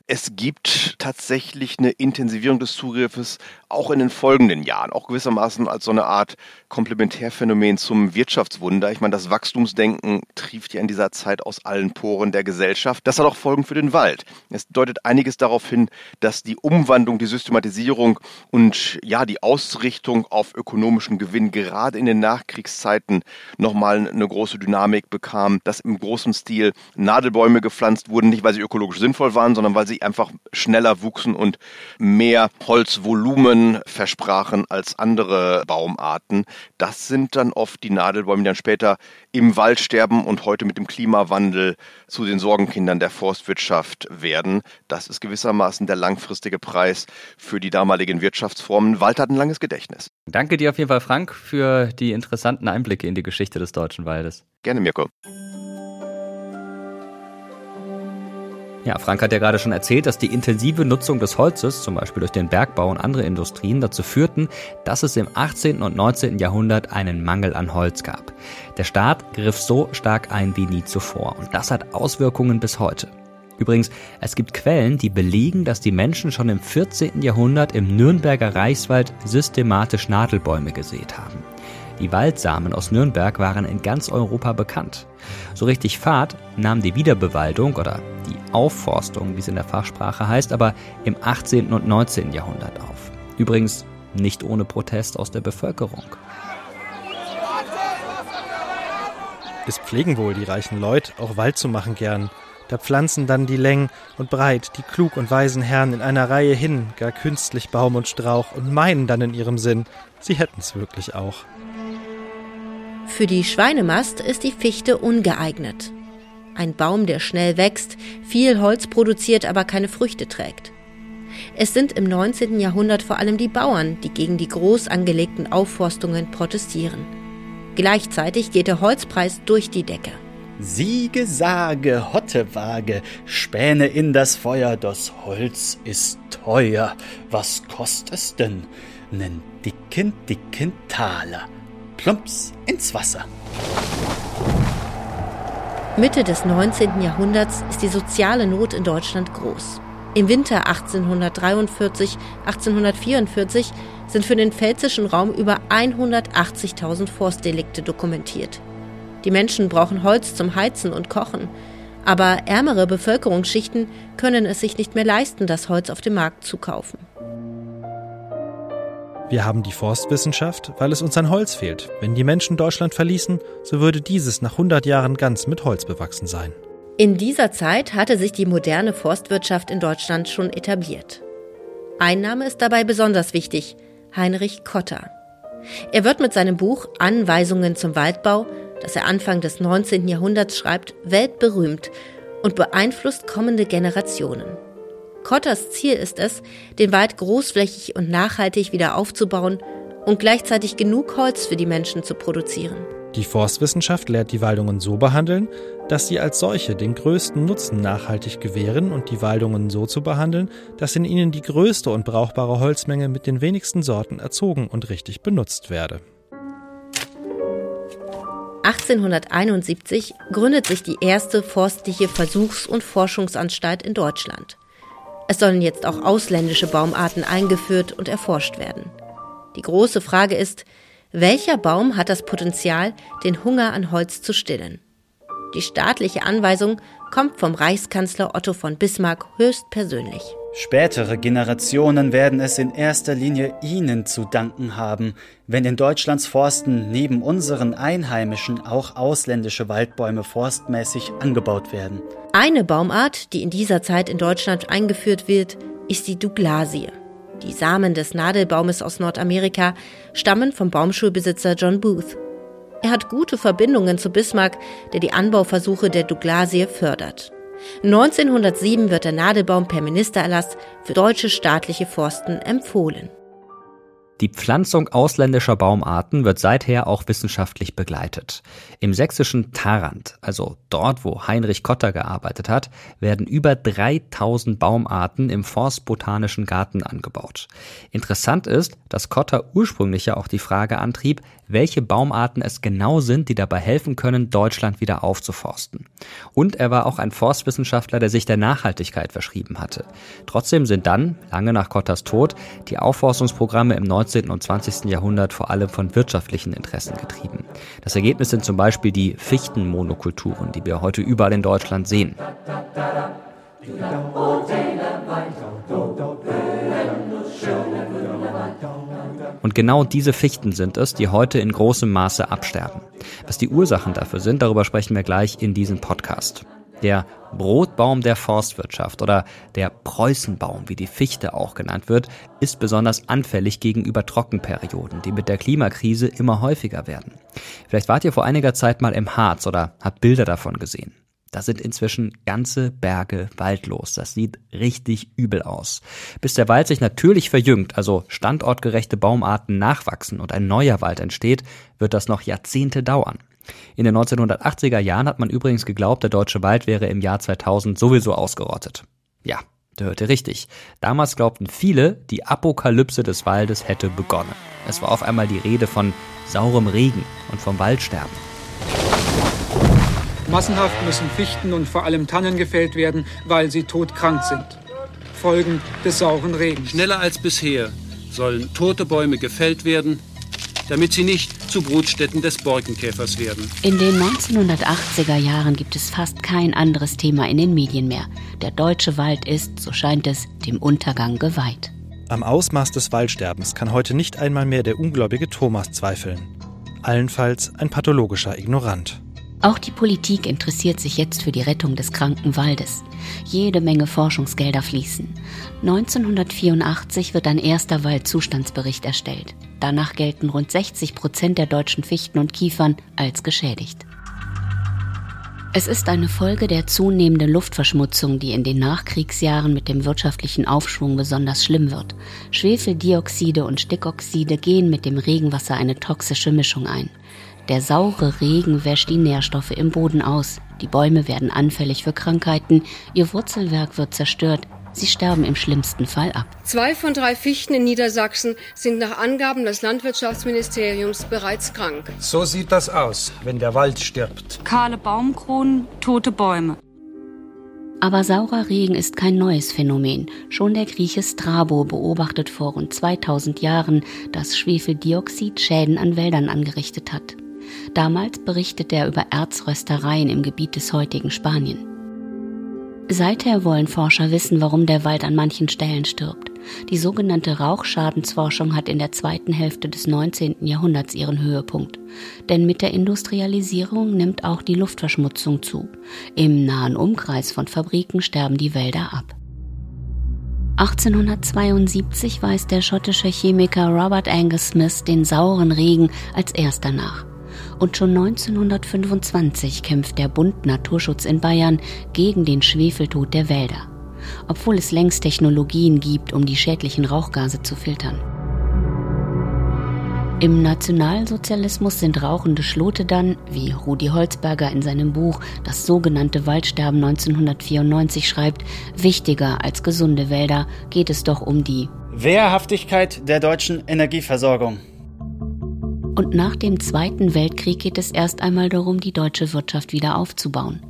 Es gibt tatsächlich eine Intensivierung des Zugriffes auch in den folgenden Jahren, auch gewissermaßen als so eine Art Komplementärphänomen zum Wirtschaftswunder. Ich meine, das Wachstumsdenken trieft ja in dieser Zeit aus allen Poren der Gesellschaft. Das hat auch Folgen für den Wald. Es deutet einiges darauf hin, dass die Umwandlung, die Systematisierung und ja, die Ausrichtung auf ökonomischen Gewinn gerade in den Nachkriegszeiten nochmal eine große Dynamik bekam, dass im großen Stil Nadelbäume gepflanzt wurden, nicht weil sie ökologisch sinnvoll waren, sondern weil sie einfach schneller wuchsen und mehr Holzvolumen versprachen als andere Baumarten. Das sind dann oft die Nadelbäume, die dann später im Wald sterben und heute mit dem Klimawandel zu den Sorgenkindern der Forstwirtschaft werden. Das ist gewissermaßen der langfristige Preis für die damaligen Wirtschaftsformen. Wald hat ein langes Gedächtnis. Danke dir auf jeden Fall, Frank, für die interessanten Einblicke in die Geschichte des deutschen Waldes. Gerne, Mirko. Ja, Frank hat ja gerade schon erzählt, dass die intensive Nutzung des Holzes, zum Beispiel durch den Bergbau und andere Industrien, dazu führten, dass es im 18. und 19. Jahrhundert einen Mangel an Holz gab. Der Staat griff so stark ein wie nie zuvor und das hat Auswirkungen bis heute. Übrigens, es gibt Quellen, die belegen, dass die Menschen schon im 14. Jahrhundert im Nürnberger Reichswald systematisch Nadelbäume gesät haben. Die Waldsamen aus Nürnberg waren in ganz Europa bekannt. So richtig Fahrt nahm die Wiederbewaldung oder die Aufforstung, wie es in der Fachsprache heißt, aber im 18. und 19. Jahrhundert auf. Übrigens nicht ohne Protest aus der Bevölkerung. Es pflegen wohl die reichen Leute, auch Wald zu machen gern. Da pflanzen dann die Längen und breit die klug und weisen Herren in einer Reihe hin, gar künstlich Baum und Strauch, und meinen dann in ihrem Sinn, sie hätten's wirklich auch. Für die Schweinemast ist die Fichte ungeeignet. Ein Baum, der schnell wächst, viel Holz produziert, aber keine Früchte trägt. Es sind im 19. Jahrhundert vor allem die Bauern, die gegen die groß angelegten Aufforstungen protestieren. Gleichzeitig geht der Holzpreis durch die Decke. Siege, sage, Hottewage, Späne in das Feuer, das Holz ist teuer. Was kostet es denn? Nen dicken, dicken Taler plumps ins Wasser. Mitte des 19. Jahrhunderts ist die soziale Not in Deutschland groß. Im Winter 1843, 1844 sind für den pfälzischen Raum über 180.000 Forstdelikte dokumentiert. Die Menschen brauchen Holz zum Heizen und Kochen, aber ärmere Bevölkerungsschichten können es sich nicht mehr leisten, das Holz auf dem Markt zu kaufen. Wir haben die Forstwissenschaft, weil es uns an Holz fehlt. Wenn die Menschen Deutschland verließen, so würde dieses nach 100 Jahren ganz mit Holz bewachsen sein. In dieser Zeit hatte sich die moderne Forstwirtschaft in Deutschland schon etabliert. Ein Name ist dabei besonders wichtig, Heinrich Kotter. Er wird mit seinem Buch Anweisungen zum Waldbau, das er Anfang des 19. Jahrhunderts schreibt, weltberühmt und beeinflusst kommende Generationen. Kotters Ziel ist es, den Wald großflächig und nachhaltig wieder aufzubauen und gleichzeitig genug Holz für die Menschen zu produzieren. Die Forstwissenschaft lehrt die Waldungen so behandeln, dass sie als solche den größten Nutzen nachhaltig gewähren und die Waldungen so zu behandeln, dass in ihnen die größte und brauchbare Holzmenge mit den wenigsten Sorten erzogen und richtig benutzt werde. 1871 gründet sich die erste forstliche Versuchs- und Forschungsanstalt in Deutschland. Es sollen jetzt auch ausländische Baumarten eingeführt und erforscht werden. Die große Frage ist, welcher Baum hat das Potenzial, den Hunger an Holz zu stillen? Die staatliche Anweisung kommt vom Reichskanzler Otto von Bismarck höchstpersönlich. Spätere Generationen werden es in erster Linie Ihnen zu danken haben, wenn in Deutschlands Forsten neben unseren einheimischen auch ausländische Waldbäume forstmäßig angebaut werden. Eine Baumart, die in dieser Zeit in Deutschland eingeführt wird, ist die Douglasie. Die Samen des Nadelbaumes aus Nordamerika stammen vom Baumschulbesitzer John Booth. Er hat gute Verbindungen zu Bismarck, der die Anbauversuche der Douglasie fördert. 1907 wird der Nadelbaum per Ministererlass für deutsche staatliche Forsten empfohlen. Die Pflanzung ausländischer Baumarten wird seither auch wissenschaftlich begleitet. Im sächsischen Tarant, also dort, wo Heinrich Kotter gearbeitet hat, werden über 3000 Baumarten im Forstbotanischen Garten angebaut. Interessant ist, dass Kotter ursprünglich ja auch die Frage antrieb, welche Baumarten es genau sind, die dabei helfen können, Deutschland wieder aufzuforsten. Und er war auch ein Forstwissenschaftler, der sich der Nachhaltigkeit verschrieben hatte. Trotzdem sind dann, lange nach Kotters Tod, die Aufforstungsprogramme im 19. und 20. Jahrhundert vor allem von wirtschaftlichen Interessen getrieben. Das Ergebnis sind zum Beispiel die Fichtenmonokulturen, die wir heute überall in Deutschland sehen. Und genau diese Fichten sind es, die heute in großem Maße absterben. Was die Ursachen dafür sind, darüber sprechen wir gleich in diesem Podcast. Der Brotbaum der Forstwirtschaft oder der Preußenbaum, wie die Fichte auch genannt wird, ist besonders anfällig gegenüber Trockenperioden, die mit der Klimakrise immer häufiger werden. Vielleicht wart ihr vor einiger Zeit mal im Harz oder habt Bilder davon gesehen. Da sind inzwischen ganze Berge waldlos. Das sieht richtig übel aus. Bis der Wald sich natürlich verjüngt, also standortgerechte Baumarten nachwachsen und ein neuer Wald entsteht, wird das noch Jahrzehnte dauern. In den 1980er Jahren hat man übrigens geglaubt, der deutsche Wald wäre im Jahr 2000 sowieso ausgerottet. Ja, der hörte richtig. Damals glaubten viele, die Apokalypse des Waldes hätte begonnen. Es war auf einmal die Rede von saurem Regen und vom Waldsterben. Massenhaft müssen Fichten und vor allem Tannen gefällt werden, weil sie todkrank sind. Folgen des sauren Regens. Schneller als bisher sollen tote Bäume gefällt werden, damit sie nicht zu Brutstätten des Borkenkäfers werden. In den 1980er Jahren gibt es fast kein anderes Thema in den Medien mehr. Der deutsche Wald ist, so scheint es, dem Untergang geweiht. Am Ausmaß des Waldsterbens kann heute nicht einmal mehr der ungläubige Thomas zweifeln. Allenfalls ein pathologischer Ignorant. Auch die Politik interessiert sich jetzt für die Rettung des kranken Waldes. Jede Menge Forschungsgelder fließen. 1984 wird ein erster Waldzustandsbericht erstellt. Danach gelten rund 60 Prozent der deutschen Fichten und Kiefern als geschädigt. Es ist eine Folge der zunehmenden Luftverschmutzung, die in den Nachkriegsjahren mit dem wirtschaftlichen Aufschwung besonders schlimm wird. Schwefeldioxide und Stickoxide gehen mit dem Regenwasser eine toxische Mischung ein. Der saure Regen wäscht die Nährstoffe im Boden aus. Die Bäume werden anfällig für Krankheiten, ihr Wurzelwerk wird zerstört, Sie sterben im schlimmsten Fall ab. Zwei von drei Fichten in Niedersachsen sind nach Angaben des Landwirtschaftsministeriums bereits krank. So sieht das aus, wenn der Wald stirbt. Kahle Baumkronen, tote Bäume. Aber saurer Regen ist kein neues Phänomen. Schon der Grieche Strabo beobachtet vor rund 2000 Jahren, dass Schwefeldioxid Schäden an Wäldern angerichtet hat. Damals berichtet er über Erzröstereien im Gebiet des heutigen Spanien. Seither wollen Forscher wissen, warum der Wald an manchen Stellen stirbt. Die sogenannte Rauchschadensforschung hat in der zweiten Hälfte des 19. Jahrhunderts ihren Höhepunkt. Denn mit der Industrialisierung nimmt auch die Luftverschmutzung zu. Im nahen Umkreis von Fabriken sterben die Wälder ab. 1872 weist der schottische Chemiker Robert Angus Smith den sauren Regen als erster nach und schon 1925 kämpft der Bund Naturschutz in Bayern gegen den Schwefeltod der Wälder, obwohl es längst Technologien gibt, um die schädlichen Rauchgase zu filtern. Im Nationalsozialismus sind rauchende Schlote dann, wie Rudi Holzberger in seinem Buch Das sogenannte Waldsterben 1994 schreibt, wichtiger als gesunde Wälder geht es doch um die Wehrhaftigkeit der deutschen Energieversorgung. Und nach dem Zweiten Weltkrieg geht es erst einmal darum, die deutsche Wirtschaft wieder aufzubauen.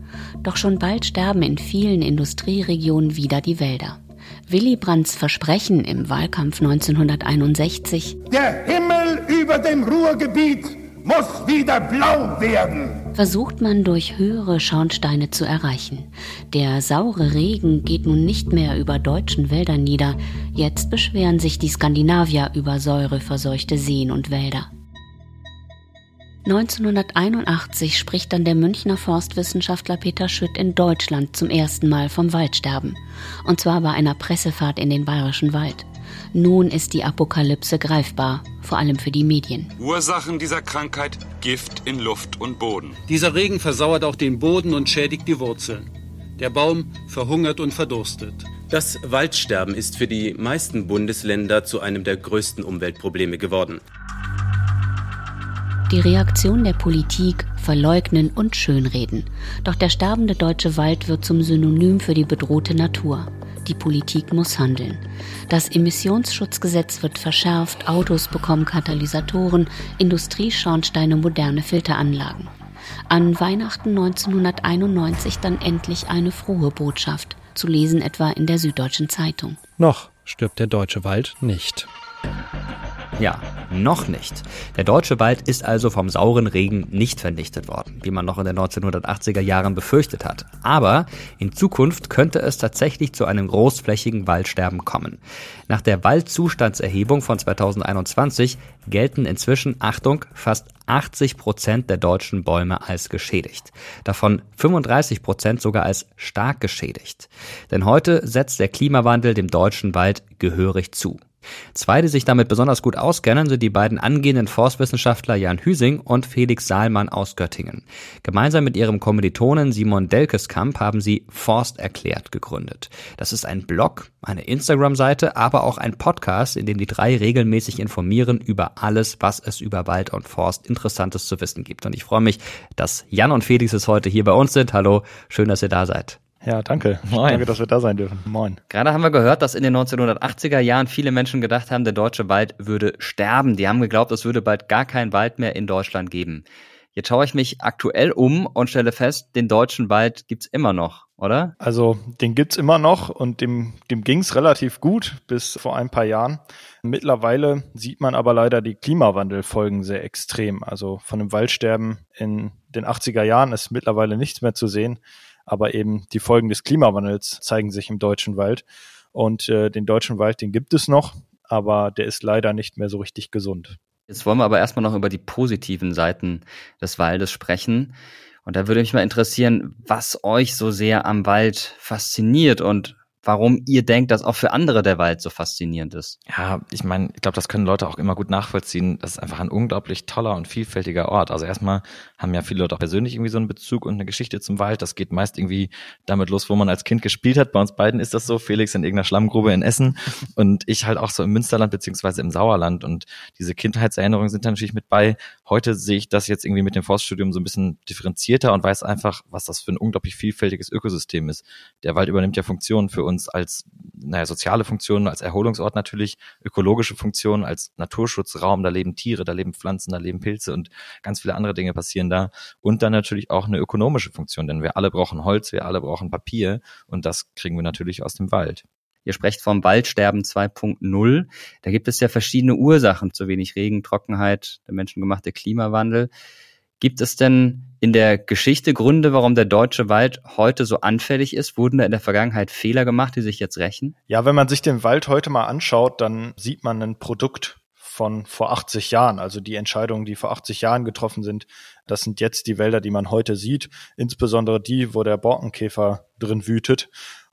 Doch schon bald sterben in vielen Industrieregionen wieder die Wälder. Willy Brandts Versprechen im Wahlkampf 1961 Der Himmel über dem Ruhrgebiet muss wieder blau werden. Versucht man durch höhere Schornsteine zu erreichen. Der saure Regen geht nun nicht mehr über deutschen Wäldern nieder. Jetzt beschweren sich die Skandinavier über säureverseuchte Seen und Wälder. 1981 spricht dann der Münchner Forstwissenschaftler Peter Schütt in Deutschland zum ersten Mal vom Waldsterben. Und zwar bei einer Pressefahrt in den Bayerischen Wald. Nun ist die Apokalypse greifbar, vor allem für die Medien. Ursachen dieser Krankheit Gift in Luft und Boden. Dieser Regen versauert auch den Boden und schädigt die Wurzeln. Der Baum verhungert und verdurstet. Das Waldsterben ist für die meisten Bundesländer zu einem der größten Umweltprobleme geworden. Die Reaktion der Politik, verleugnen und schönreden. Doch der sterbende deutsche Wald wird zum Synonym für die bedrohte Natur. Die Politik muss handeln. Das Emissionsschutzgesetz wird verschärft, Autos bekommen Katalysatoren, Industrieschornsteine moderne Filteranlagen. An Weihnachten 1991 dann endlich eine frohe Botschaft, zu lesen etwa in der Süddeutschen Zeitung. Noch stirbt der deutsche Wald nicht. Ja, noch nicht. Der deutsche Wald ist also vom sauren Regen nicht vernichtet worden, wie man noch in den 1980er Jahren befürchtet hat. Aber in Zukunft könnte es tatsächlich zu einem großflächigen Waldsterben kommen. Nach der Waldzustandserhebung von 2021 gelten inzwischen, Achtung, fast 80 Prozent der deutschen Bäume als geschädigt. Davon 35 Prozent sogar als stark geschädigt. Denn heute setzt der Klimawandel dem deutschen Wald gehörig zu. Zwei, die sich damit besonders gut auskennen, sind die beiden angehenden Forstwissenschaftler Jan Hüsing und Felix Saalmann aus Göttingen. Gemeinsam mit ihrem Kommilitonen Simon Delkeskamp haben sie Forst erklärt gegründet. Das ist ein Blog, eine Instagram-Seite, aber auch ein Podcast, in dem die drei regelmäßig informieren über alles, was es über Wald und Forst Interessantes zu wissen gibt. Und ich freue mich, dass Jan und Felix es heute hier bei uns sind. Hallo, schön, dass ihr da seid. Ja, danke. Moin. Danke, dass wir da sein dürfen. Moin. Gerade haben wir gehört, dass in den 1980er Jahren viele Menschen gedacht haben, der deutsche Wald würde sterben. Die haben geglaubt, es würde bald gar keinen Wald mehr in Deutschland geben. Jetzt schaue ich mich aktuell um und stelle fest, den deutschen Wald gibt's immer noch, oder? Also den gibt's immer noch und dem, dem ging's relativ gut bis vor ein paar Jahren. Mittlerweile sieht man aber leider die Klimawandelfolgen sehr extrem. Also von dem Waldsterben in den 80er Jahren ist mittlerweile nichts mehr zu sehen aber eben die Folgen des Klimawandels zeigen sich im deutschen Wald. Und äh, den deutschen Wald, den gibt es noch, aber der ist leider nicht mehr so richtig gesund. Jetzt wollen wir aber erstmal noch über die positiven Seiten des Waldes sprechen. Und da würde mich mal interessieren, was euch so sehr am Wald fasziniert und warum ihr denkt, dass auch für andere der Wald so faszinierend ist. Ja, ich meine, ich glaube, das können Leute auch immer gut nachvollziehen. Das ist einfach ein unglaublich toller und vielfältiger Ort. Also erstmal haben ja viele Leute auch persönlich irgendwie so einen Bezug und eine Geschichte zum Wald. Das geht meist irgendwie damit los, wo man als Kind gespielt hat. Bei uns beiden ist das so. Felix in irgendeiner Schlammgrube in Essen und ich halt auch so im Münsterland beziehungsweise im Sauerland. Und diese Kindheitserinnerungen sind da natürlich mit bei. Heute sehe ich das jetzt irgendwie mit dem Forststudium so ein bisschen differenzierter und weiß einfach, was das für ein unglaublich vielfältiges Ökosystem ist. Der Wald übernimmt ja Funktionen für uns als naja, soziale Funktionen, als Erholungsort natürlich, ökologische Funktionen, als Naturschutzraum, da leben Tiere, da leben Pflanzen, da leben Pilze und ganz viele andere Dinge passieren da. Und dann natürlich auch eine ökonomische Funktion, denn wir alle brauchen Holz, wir alle brauchen Papier und das kriegen wir natürlich aus dem Wald. Ihr sprecht vom Waldsterben 2.0. Da gibt es ja verschiedene Ursachen, zu wenig Regen, Trockenheit, der menschengemachte Klimawandel. Gibt es denn in der Geschichte Gründe, warum der deutsche Wald heute so anfällig ist? Wurden da in der Vergangenheit Fehler gemacht, die sich jetzt rächen? Ja, wenn man sich den Wald heute mal anschaut, dann sieht man ein Produkt von vor 80 Jahren. Also die Entscheidungen, die vor 80 Jahren getroffen sind, das sind jetzt die Wälder, die man heute sieht. Insbesondere die, wo der Borkenkäfer drin wütet.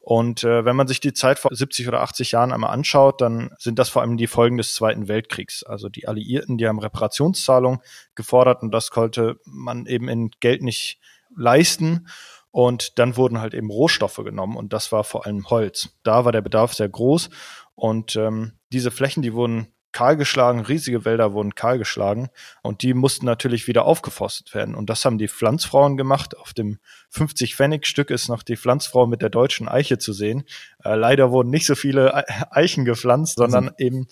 Und äh, wenn man sich die Zeit vor 70 oder 80 Jahren einmal anschaut, dann sind das vor allem die Folgen des Zweiten Weltkriegs. Also die Alliierten, die haben Reparationszahlungen gefordert und das konnte man eben in Geld nicht leisten. Und dann wurden halt eben Rohstoffe genommen und das war vor allem Holz. Da war der Bedarf sehr groß und ähm, diese Flächen, die wurden kahlgeschlagen, riesige Wälder wurden kahlgeschlagen und die mussten natürlich wieder aufgeforstet werden. Und das haben die Pflanzfrauen gemacht. Auf dem 50-Pfennig-Stück ist noch die Pflanzfrau mit der deutschen Eiche zu sehen. Äh, leider wurden nicht so viele Eichen gepflanzt, sondern also, eben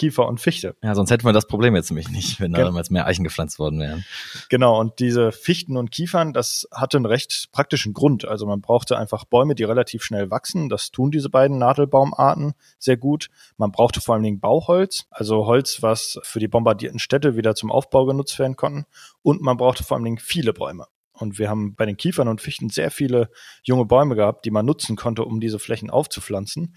Kiefer und Fichte. Ja, sonst hätten wir das Problem jetzt nämlich nicht, wenn da damals mehr Eichen gepflanzt worden wären. Genau, und diese Fichten und Kiefern, das hatte einen recht praktischen Grund. Also man brauchte einfach Bäume, die relativ schnell wachsen. Das tun diese beiden Nadelbaumarten sehr gut. Man brauchte vor allen Dingen Bauholz, also Holz, was für die bombardierten Städte wieder zum Aufbau genutzt werden konnten. Und man brauchte vor allen Dingen viele Bäume. Und wir haben bei den Kiefern und Fichten sehr viele junge Bäume gehabt, die man nutzen konnte, um diese Flächen aufzupflanzen.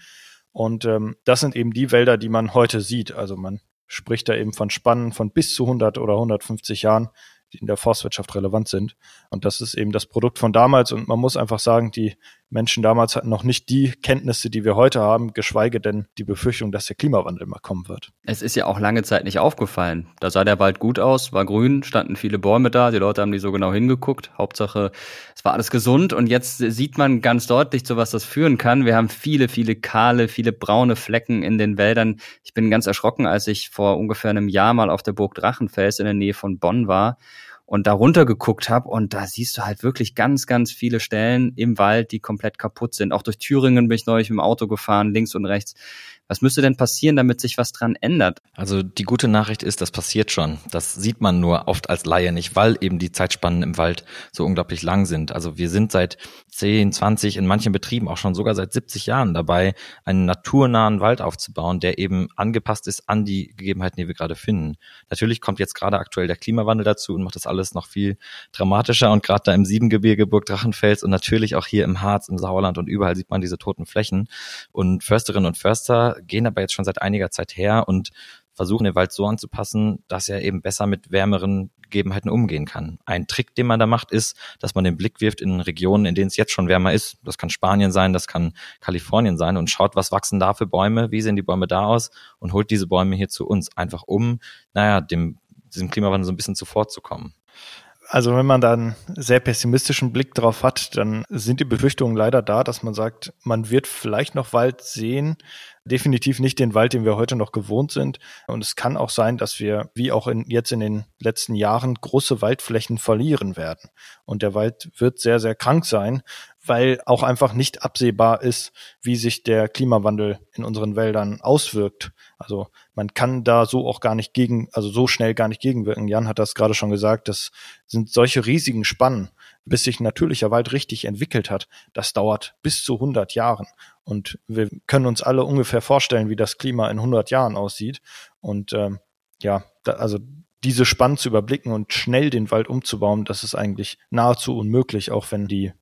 Und ähm, das sind eben die Wälder, die man heute sieht. Also man spricht da eben von Spannen von bis zu 100 oder 150 Jahren, die in der Forstwirtschaft relevant sind. Und das ist eben das Produkt von damals. Und man muss einfach sagen, die Menschen damals hatten noch nicht die Kenntnisse, die wir heute haben, geschweige denn die Befürchtung, dass der Klimawandel mal kommen wird. Es ist ja auch lange Zeit nicht aufgefallen. Da sah der Wald gut aus, war grün, standen viele Bäume da, die Leute haben nicht so genau hingeguckt. Hauptsache, es war alles gesund und jetzt sieht man ganz deutlich, zu was das führen kann. Wir haben viele, viele kahle, viele braune Flecken in den Wäldern. Ich bin ganz erschrocken, als ich vor ungefähr einem Jahr mal auf der Burg Drachenfels in der Nähe von Bonn war und da runter geguckt habe und da siehst du halt wirklich ganz, ganz viele Stellen im Wald, die komplett kaputt sind. Auch durch Thüringen bin ich neulich im Auto gefahren, links und rechts. Was müsste denn passieren, damit sich was dran ändert? Also die gute Nachricht ist, das passiert schon. Das sieht man nur oft als Laie nicht, weil eben die Zeitspannen im Wald so unglaublich lang sind. Also wir sind seit 10, 20, in manchen Betrieben auch schon sogar seit 70 Jahren dabei, einen naturnahen Wald aufzubauen, der eben angepasst ist an die Gegebenheiten, die wir gerade finden. Natürlich kommt jetzt gerade aktuell der Klimawandel dazu und macht das alles noch viel dramatischer und gerade da im Siebengebirge, Burg Drachenfels und natürlich auch hier im Harz, im Sauerland und überall sieht man diese toten Flächen. Und Försterinnen und Förster gehen aber jetzt schon seit einiger Zeit her und versuchen den Wald so anzupassen, dass er eben besser mit wärmeren Gegebenheiten umgehen kann. Ein Trick, den man da macht, ist, dass man den Blick wirft in Regionen, in denen es jetzt schon wärmer ist. Das kann Spanien sein, das kann Kalifornien sein und schaut, was wachsen da für Bäume, wie sehen die Bäume da aus und holt diese Bäume hier zu uns, einfach um, naja, dem, diesem Klimawandel so ein bisschen zuvorzukommen. Also wenn man da einen sehr pessimistischen Blick drauf hat, dann sind die Befürchtungen leider da, dass man sagt, man wird vielleicht noch Wald sehen, definitiv nicht den Wald, den wir heute noch gewohnt sind. Und es kann auch sein, dass wir, wie auch in, jetzt in den letzten Jahren, große Waldflächen verlieren werden. Und der Wald wird sehr, sehr krank sein, weil auch einfach nicht absehbar ist, wie sich der Klimawandel in unseren Wäldern auswirkt. Also man kann da so auch gar nicht gegen, also so schnell gar nicht gegenwirken. Jan hat das gerade schon gesagt, das sind solche riesigen Spannen bis sich natürlicher Wald richtig entwickelt hat, das dauert bis zu 100 Jahren. Und wir können uns alle ungefähr vorstellen, wie das Klima in 100 Jahren aussieht. Und ähm, ja, da, also diese Spannen zu überblicken und schnell den Wald umzubauen, das ist eigentlich nahezu unmöglich, auch wenn die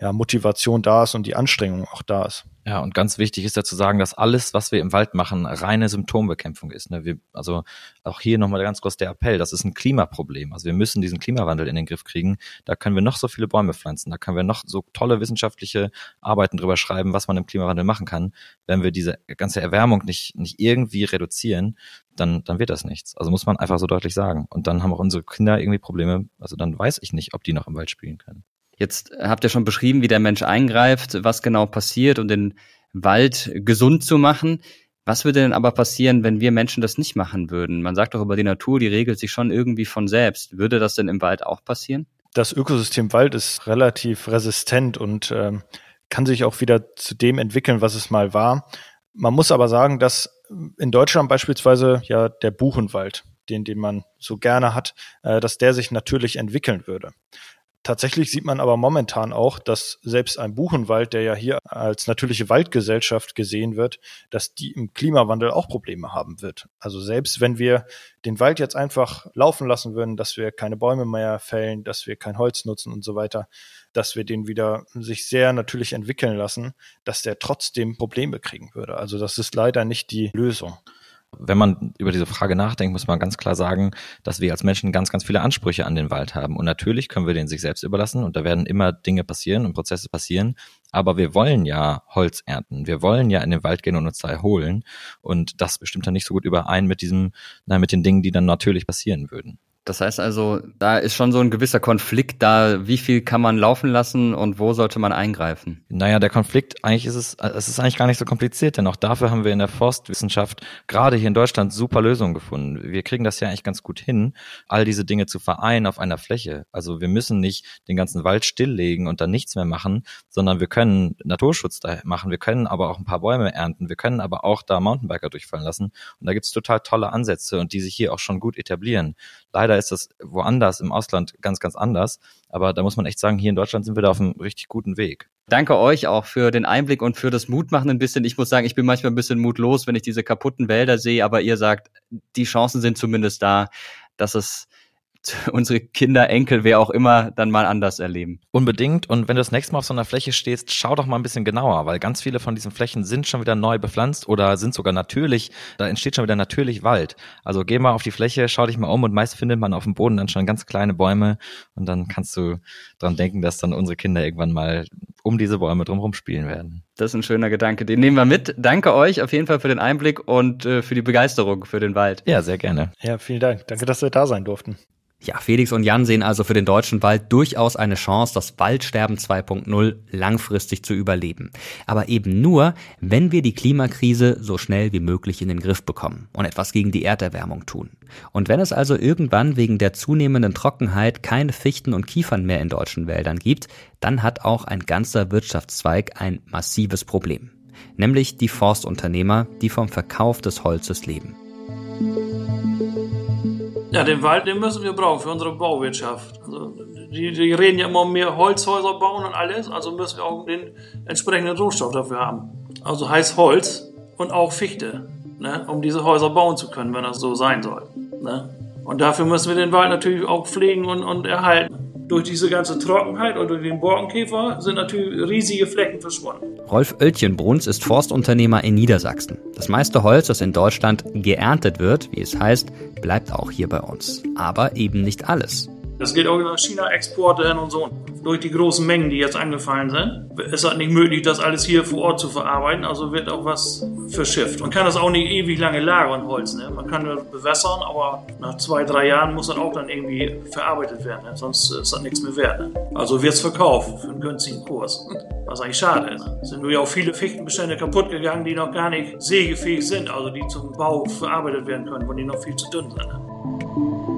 ja, Motivation da ist und die Anstrengung auch da ist. Ja, und ganz wichtig ist ja zu sagen, dass alles, was wir im Wald machen, reine Symptombekämpfung ist. Ne? Wir, also auch hier nochmal ganz kurz der Appell, das ist ein Klimaproblem. Also wir müssen diesen Klimawandel in den Griff kriegen. Da können wir noch so viele Bäume pflanzen, da können wir noch so tolle wissenschaftliche Arbeiten drüber schreiben, was man im Klimawandel machen kann. Wenn wir diese ganze Erwärmung nicht, nicht irgendwie reduzieren, dann, dann wird das nichts. Also muss man einfach so deutlich sagen. Und dann haben auch unsere Kinder irgendwie Probleme. Also dann weiß ich nicht, ob die noch im Wald spielen können. Jetzt habt ihr schon beschrieben, wie der Mensch eingreift, was genau passiert, um den Wald gesund zu machen. Was würde denn aber passieren, wenn wir Menschen das nicht machen würden? Man sagt doch über die Natur, die regelt sich schon irgendwie von selbst. Würde das denn im Wald auch passieren? Das Ökosystem Wald ist relativ resistent und ähm, kann sich auch wieder zu dem entwickeln, was es mal war. Man muss aber sagen, dass in Deutschland beispielsweise ja der Buchenwald, den, den man so gerne hat, äh, dass der sich natürlich entwickeln würde. Tatsächlich sieht man aber momentan auch, dass selbst ein Buchenwald, der ja hier als natürliche Waldgesellschaft gesehen wird, dass die im Klimawandel auch Probleme haben wird. Also selbst wenn wir den Wald jetzt einfach laufen lassen würden, dass wir keine Bäume mehr fällen, dass wir kein Holz nutzen und so weiter, dass wir den wieder sich sehr natürlich entwickeln lassen, dass der trotzdem Probleme kriegen würde. Also das ist leider nicht die Lösung wenn man über diese Frage nachdenkt, muss man ganz klar sagen, dass wir als Menschen ganz, ganz viele Ansprüche an den Wald haben. Und natürlich können wir den sich selbst überlassen und da werden immer Dinge passieren und Prozesse passieren. Aber wir wollen ja Holz ernten. Wir wollen ja in den Wald gehen und uns da erholen. Und das bestimmt dann nicht so gut überein mit diesem, na, mit den Dingen, die dann natürlich passieren würden. Das heißt also, da ist schon so ein gewisser Konflikt da. Wie viel kann man laufen lassen und wo sollte man eingreifen? Naja, der Konflikt, eigentlich ist es, es ist eigentlich gar nicht so kompliziert, denn auch dafür haben wir in der Forstwissenschaft gerade hier in Deutschland super Lösungen gefunden. Wir kriegen das ja eigentlich ganz gut hin, all diese Dinge zu vereinen auf einer Fläche. Also wir müssen nicht den ganzen Wald stilllegen und dann nichts mehr machen, sondern wir können Naturschutz da machen. Wir können aber auch ein paar Bäume ernten. Wir können aber auch da Mountainbiker durchfallen lassen. Und da gibt's total tolle Ansätze und die sich hier auch schon gut etablieren. Leider ist das woanders im Ausland ganz, ganz anders. Aber da muss man echt sagen, hier in Deutschland sind wir da auf einem richtig guten Weg. Danke euch auch für den Einblick und für das Mutmachen ein bisschen. Ich muss sagen, ich bin manchmal ein bisschen mutlos, wenn ich diese kaputten Wälder sehe, aber ihr sagt, die Chancen sind zumindest da, dass es unsere Kinder, Enkel, wer auch immer, dann mal anders erleben. Unbedingt. Und wenn du das nächste Mal auf so einer Fläche stehst, schau doch mal ein bisschen genauer, weil ganz viele von diesen Flächen sind schon wieder neu bepflanzt oder sind sogar natürlich, da entsteht schon wieder natürlich Wald. Also geh mal auf die Fläche, schau dich mal um und meist findet man auf dem Boden dann schon ganz kleine Bäume und dann kannst du dran denken, dass dann unsere Kinder irgendwann mal um diese Bäume drumherum spielen werden. Das ist ein schöner Gedanke. Den nehmen wir mit. Danke euch auf jeden Fall für den Einblick und äh, für die Begeisterung für den Wald. Ja, sehr gerne. Ja, vielen Dank. Danke, dass wir da sein durften. Ja, Felix und Jan sehen also für den deutschen Wald durchaus eine Chance, das Waldsterben 2.0 langfristig zu überleben. Aber eben nur, wenn wir die Klimakrise so schnell wie möglich in den Griff bekommen und etwas gegen die Erderwärmung tun. Und wenn es also irgendwann wegen der zunehmenden Trockenheit keine Fichten und Kiefern mehr in deutschen Wäldern gibt, dann hat auch ein ganzer Wirtschaftszweig ein massives Problem. Nämlich die Forstunternehmer, die vom Verkauf des Holzes leben. Ja, den Wald, den müssen wir brauchen für unsere Bauwirtschaft. Also, die, die reden ja immer mehr Holzhäuser bauen und alles, also müssen wir auch den entsprechenden Rohstoff dafür haben. Also heißt Holz und auch Fichte, ne, um diese Häuser bauen zu können, wenn das so sein soll. Ne? Und dafür müssen wir den Wald natürlich auch pflegen und, und erhalten. Durch diese ganze Trockenheit und durch den Borkenkäfer sind natürlich riesige Flecken verschwunden. Rolf Oeltjenbruns ist Forstunternehmer in Niedersachsen. Das meiste Holz, das in Deutschland geerntet wird, wie es heißt, bleibt auch hier bei uns. Aber eben nicht alles. Das geht auch über China-Exporte hin und so. Durch die großen Mengen, die jetzt angefallen sind, ist es nicht möglich, das alles hier vor Ort zu verarbeiten. Also wird auch was verschifft. Man kann das auch nicht ewig lange lagern, Holz. Ne? Man kann das bewässern, aber nach zwei, drei Jahren muss das auch dann irgendwie verarbeitet werden. Ne? Sonst ist das nichts mehr wert. Ne? Also wird es verkauft für einen günstigen Kurs. Was eigentlich schade ist. Es sind nur ja auch viele Fichtenbestände kaputt gegangen, die noch gar nicht sägefähig sind, also die zum Bau verarbeitet werden können, weil die noch viel zu dünn sind.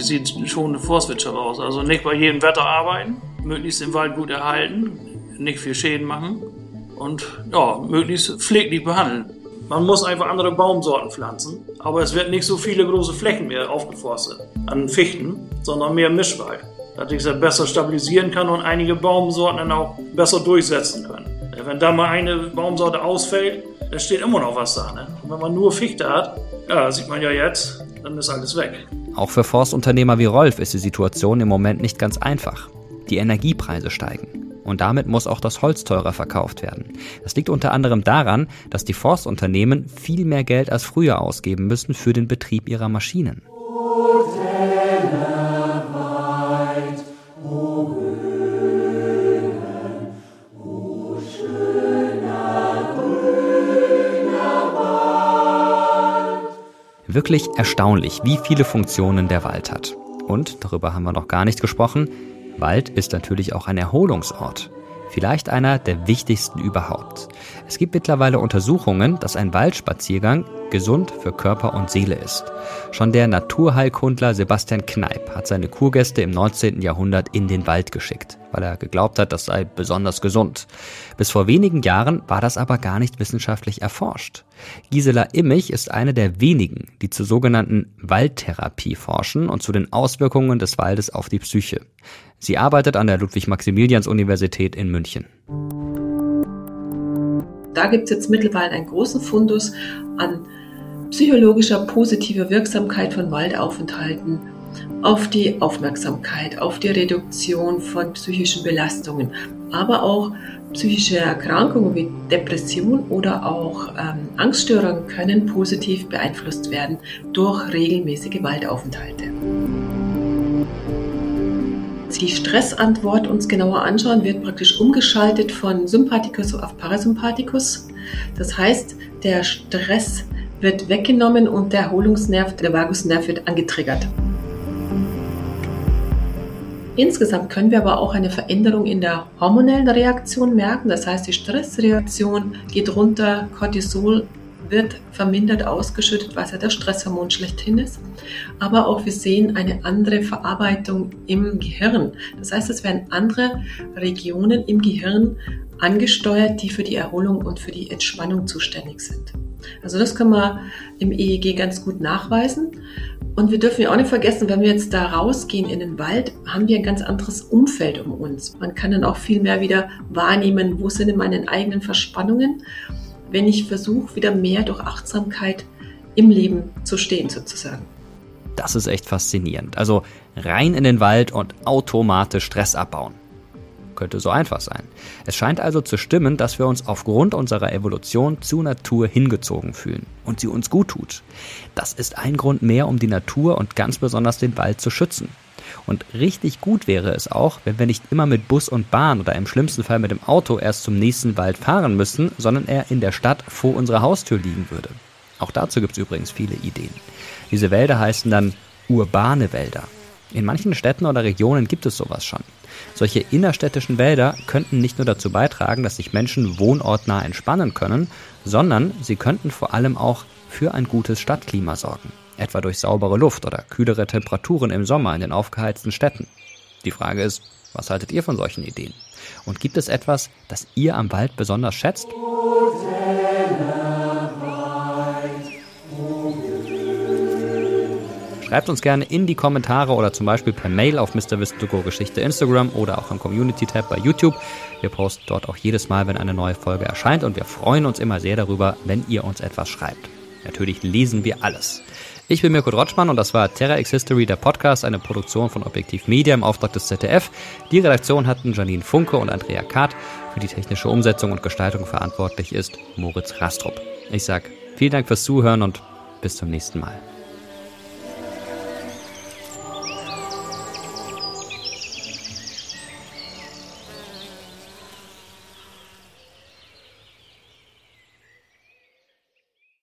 Wie sieht schon eine Forstwirtschaft aus? Also nicht bei jedem Wetter arbeiten, möglichst den Wald gut erhalten, nicht viel Schäden machen und ja, möglichst pfleglich behandeln. Man muss einfach andere Baumsorten pflanzen, aber es wird nicht so viele große Flächen mehr aufgeforstet an Fichten, sondern mehr Mischwald, dass sich das besser stabilisieren kann und einige Baumsorten dann auch besser durchsetzen können. Wenn da mal eine Baumsorte ausfällt, dann steht immer noch was da. Ne? Und wenn man nur Fichte hat, ja, sieht man ja jetzt, dann ist alles weg. Auch für Forstunternehmer wie Rolf ist die Situation im Moment nicht ganz einfach. Die Energiepreise steigen. Und damit muss auch das Holz teurer verkauft werden. Das liegt unter anderem daran, dass die Forstunternehmen viel mehr Geld als früher ausgeben müssen für den Betrieb ihrer Maschinen. Wirklich erstaunlich, wie viele Funktionen der Wald hat. Und, darüber haben wir noch gar nicht gesprochen, Wald ist natürlich auch ein Erholungsort. Vielleicht einer der wichtigsten überhaupt. Es gibt mittlerweile Untersuchungen, dass ein Waldspaziergang gesund für Körper und Seele ist. Schon der Naturheilkundler Sebastian Kneip hat seine Kurgäste im 19. Jahrhundert in den Wald geschickt, weil er geglaubt hat, das sei besonders gesund. Bis vor wenigen Jahren war das aber gar nicht wissenschaftlich erforscht. Gisela Immich ist eine der wenigen, die zur sogenannten Waldtherapie forschen und zu den Auswirkungen des Waldes auf die Psyche. Sie arbeitet an der Ludwig-Maximilians-Universität in München. Da gibt es jetzt mittlerweile einen großen Fundus an psychologischer positiver Wirksamkeit von Waldaufenthalten auf die Aufmerksamkeit, auf die Reduktion von psychischen Belastungen, aber auch psychische Erkrankungen wie Depression oder auch ähm, Angststörungen können positiv beeinflusst werden durch regelmäßige Waldaufenthalte. Die Stressantwort uns genauer anschauen, wird praktisch umgeschaltet von Sympathikus auf Parasympathikus. Das heißt, der Stress wird weggenommen und der Erholungsnerv, der Vagusnerv wird angetriggert. Insgesamt können wir aber auch eine Veränderung in der hormonellen Reaktion merken. Das heißt, die Stressreaktion geht runter, Cortisol wird vermindert ausgeschüttet, was ja das Stresshormon schlechthin ist. Aber auch wir sehen eine andere Verarbeitung im Gehirn. Das heißt, es werden andere Regionen im Gehirn angesteuert, die für die Erholung und für die Entspannung zuständig sind. Also das können wir im EEG ganz gut nachweisen. Und wir dürfen ja auch nicht vergessen, wenn wir jetzt da rausgehen in den Wald, haben wir ein ganz anderes Umfeld um uns. Man kann dann auch viel mehr wieder wahrnehmen, wo sind denn meine eigenen Verspannungen, wenn ich versuche, wieder mehr durch Achtsamkeit im Leben zu stehen sozusagen. Das ist echt faszinierend. Also rein in den Wald und automatisch Stress abbauen könnte so einfach sein. Es scheint also zu stimmen, dass wir uns aufgrund unserer Evolution zur Natur hingezogen fühlen und sie uns gut tut. Das ist ein Grund mehr, um die Natur und ganz besonders den Wald zu schützen. Und richtig gut wäre es auch, wenn wir nicht immer mit Bus und Bahn oder im schlimmsten Fall mit dem Auto erst zum nächsten Wald fahren müssten, sondern er in der Stadt vor unserer Haustür liegen würde. Auch dazu gibt es übrigens viele Ideen. Diese Wälder heißen dann urbane Wälder. In manchen Städten oder Regionen gibt es sowas schon. Solche innerstädtischen Wälder könnten nicht nur dazu beitragen, dass sich Menschen wohnortnah entspannen können, sondern sie könnten vor allem auch für ein gutes Stadtklima sorgen, etwa durch saubere Luft oder kühlere Temperaturen im Sommer in den aufgeheizten Städten. Die Frage ist, was haltet ihr von solchen Ideen? Und gibt es etwas, das ihr am Wald besonders schätzt? Schreibt uns gerne in die Kommentare oder zum Beispiel per Mail auf Mr. Wissen Geschichte Instagram oder auch im Community-Tab bei YouTube. Wir posten dort auch jedes Mal, wenn eine neue Folge erscheint und wir freuen uns immer sehr darüber, wenn ihr uns etwas schreibt. Natürlich lesen wir alles. Ich bin Mirko Drotschmann und das war Terra X History, der Podcast, eine Produktion von Objektiv Media im Auftrag des ZDF. Die Redaktion hatten Janine Funke und Andrea Kahrt. Für die technische Umsetzung und Gestaltung verantwortlich ist Moritz Rastrup. Ich sag vielen Dank fürs Zuhören und bis zum nächsten Mal.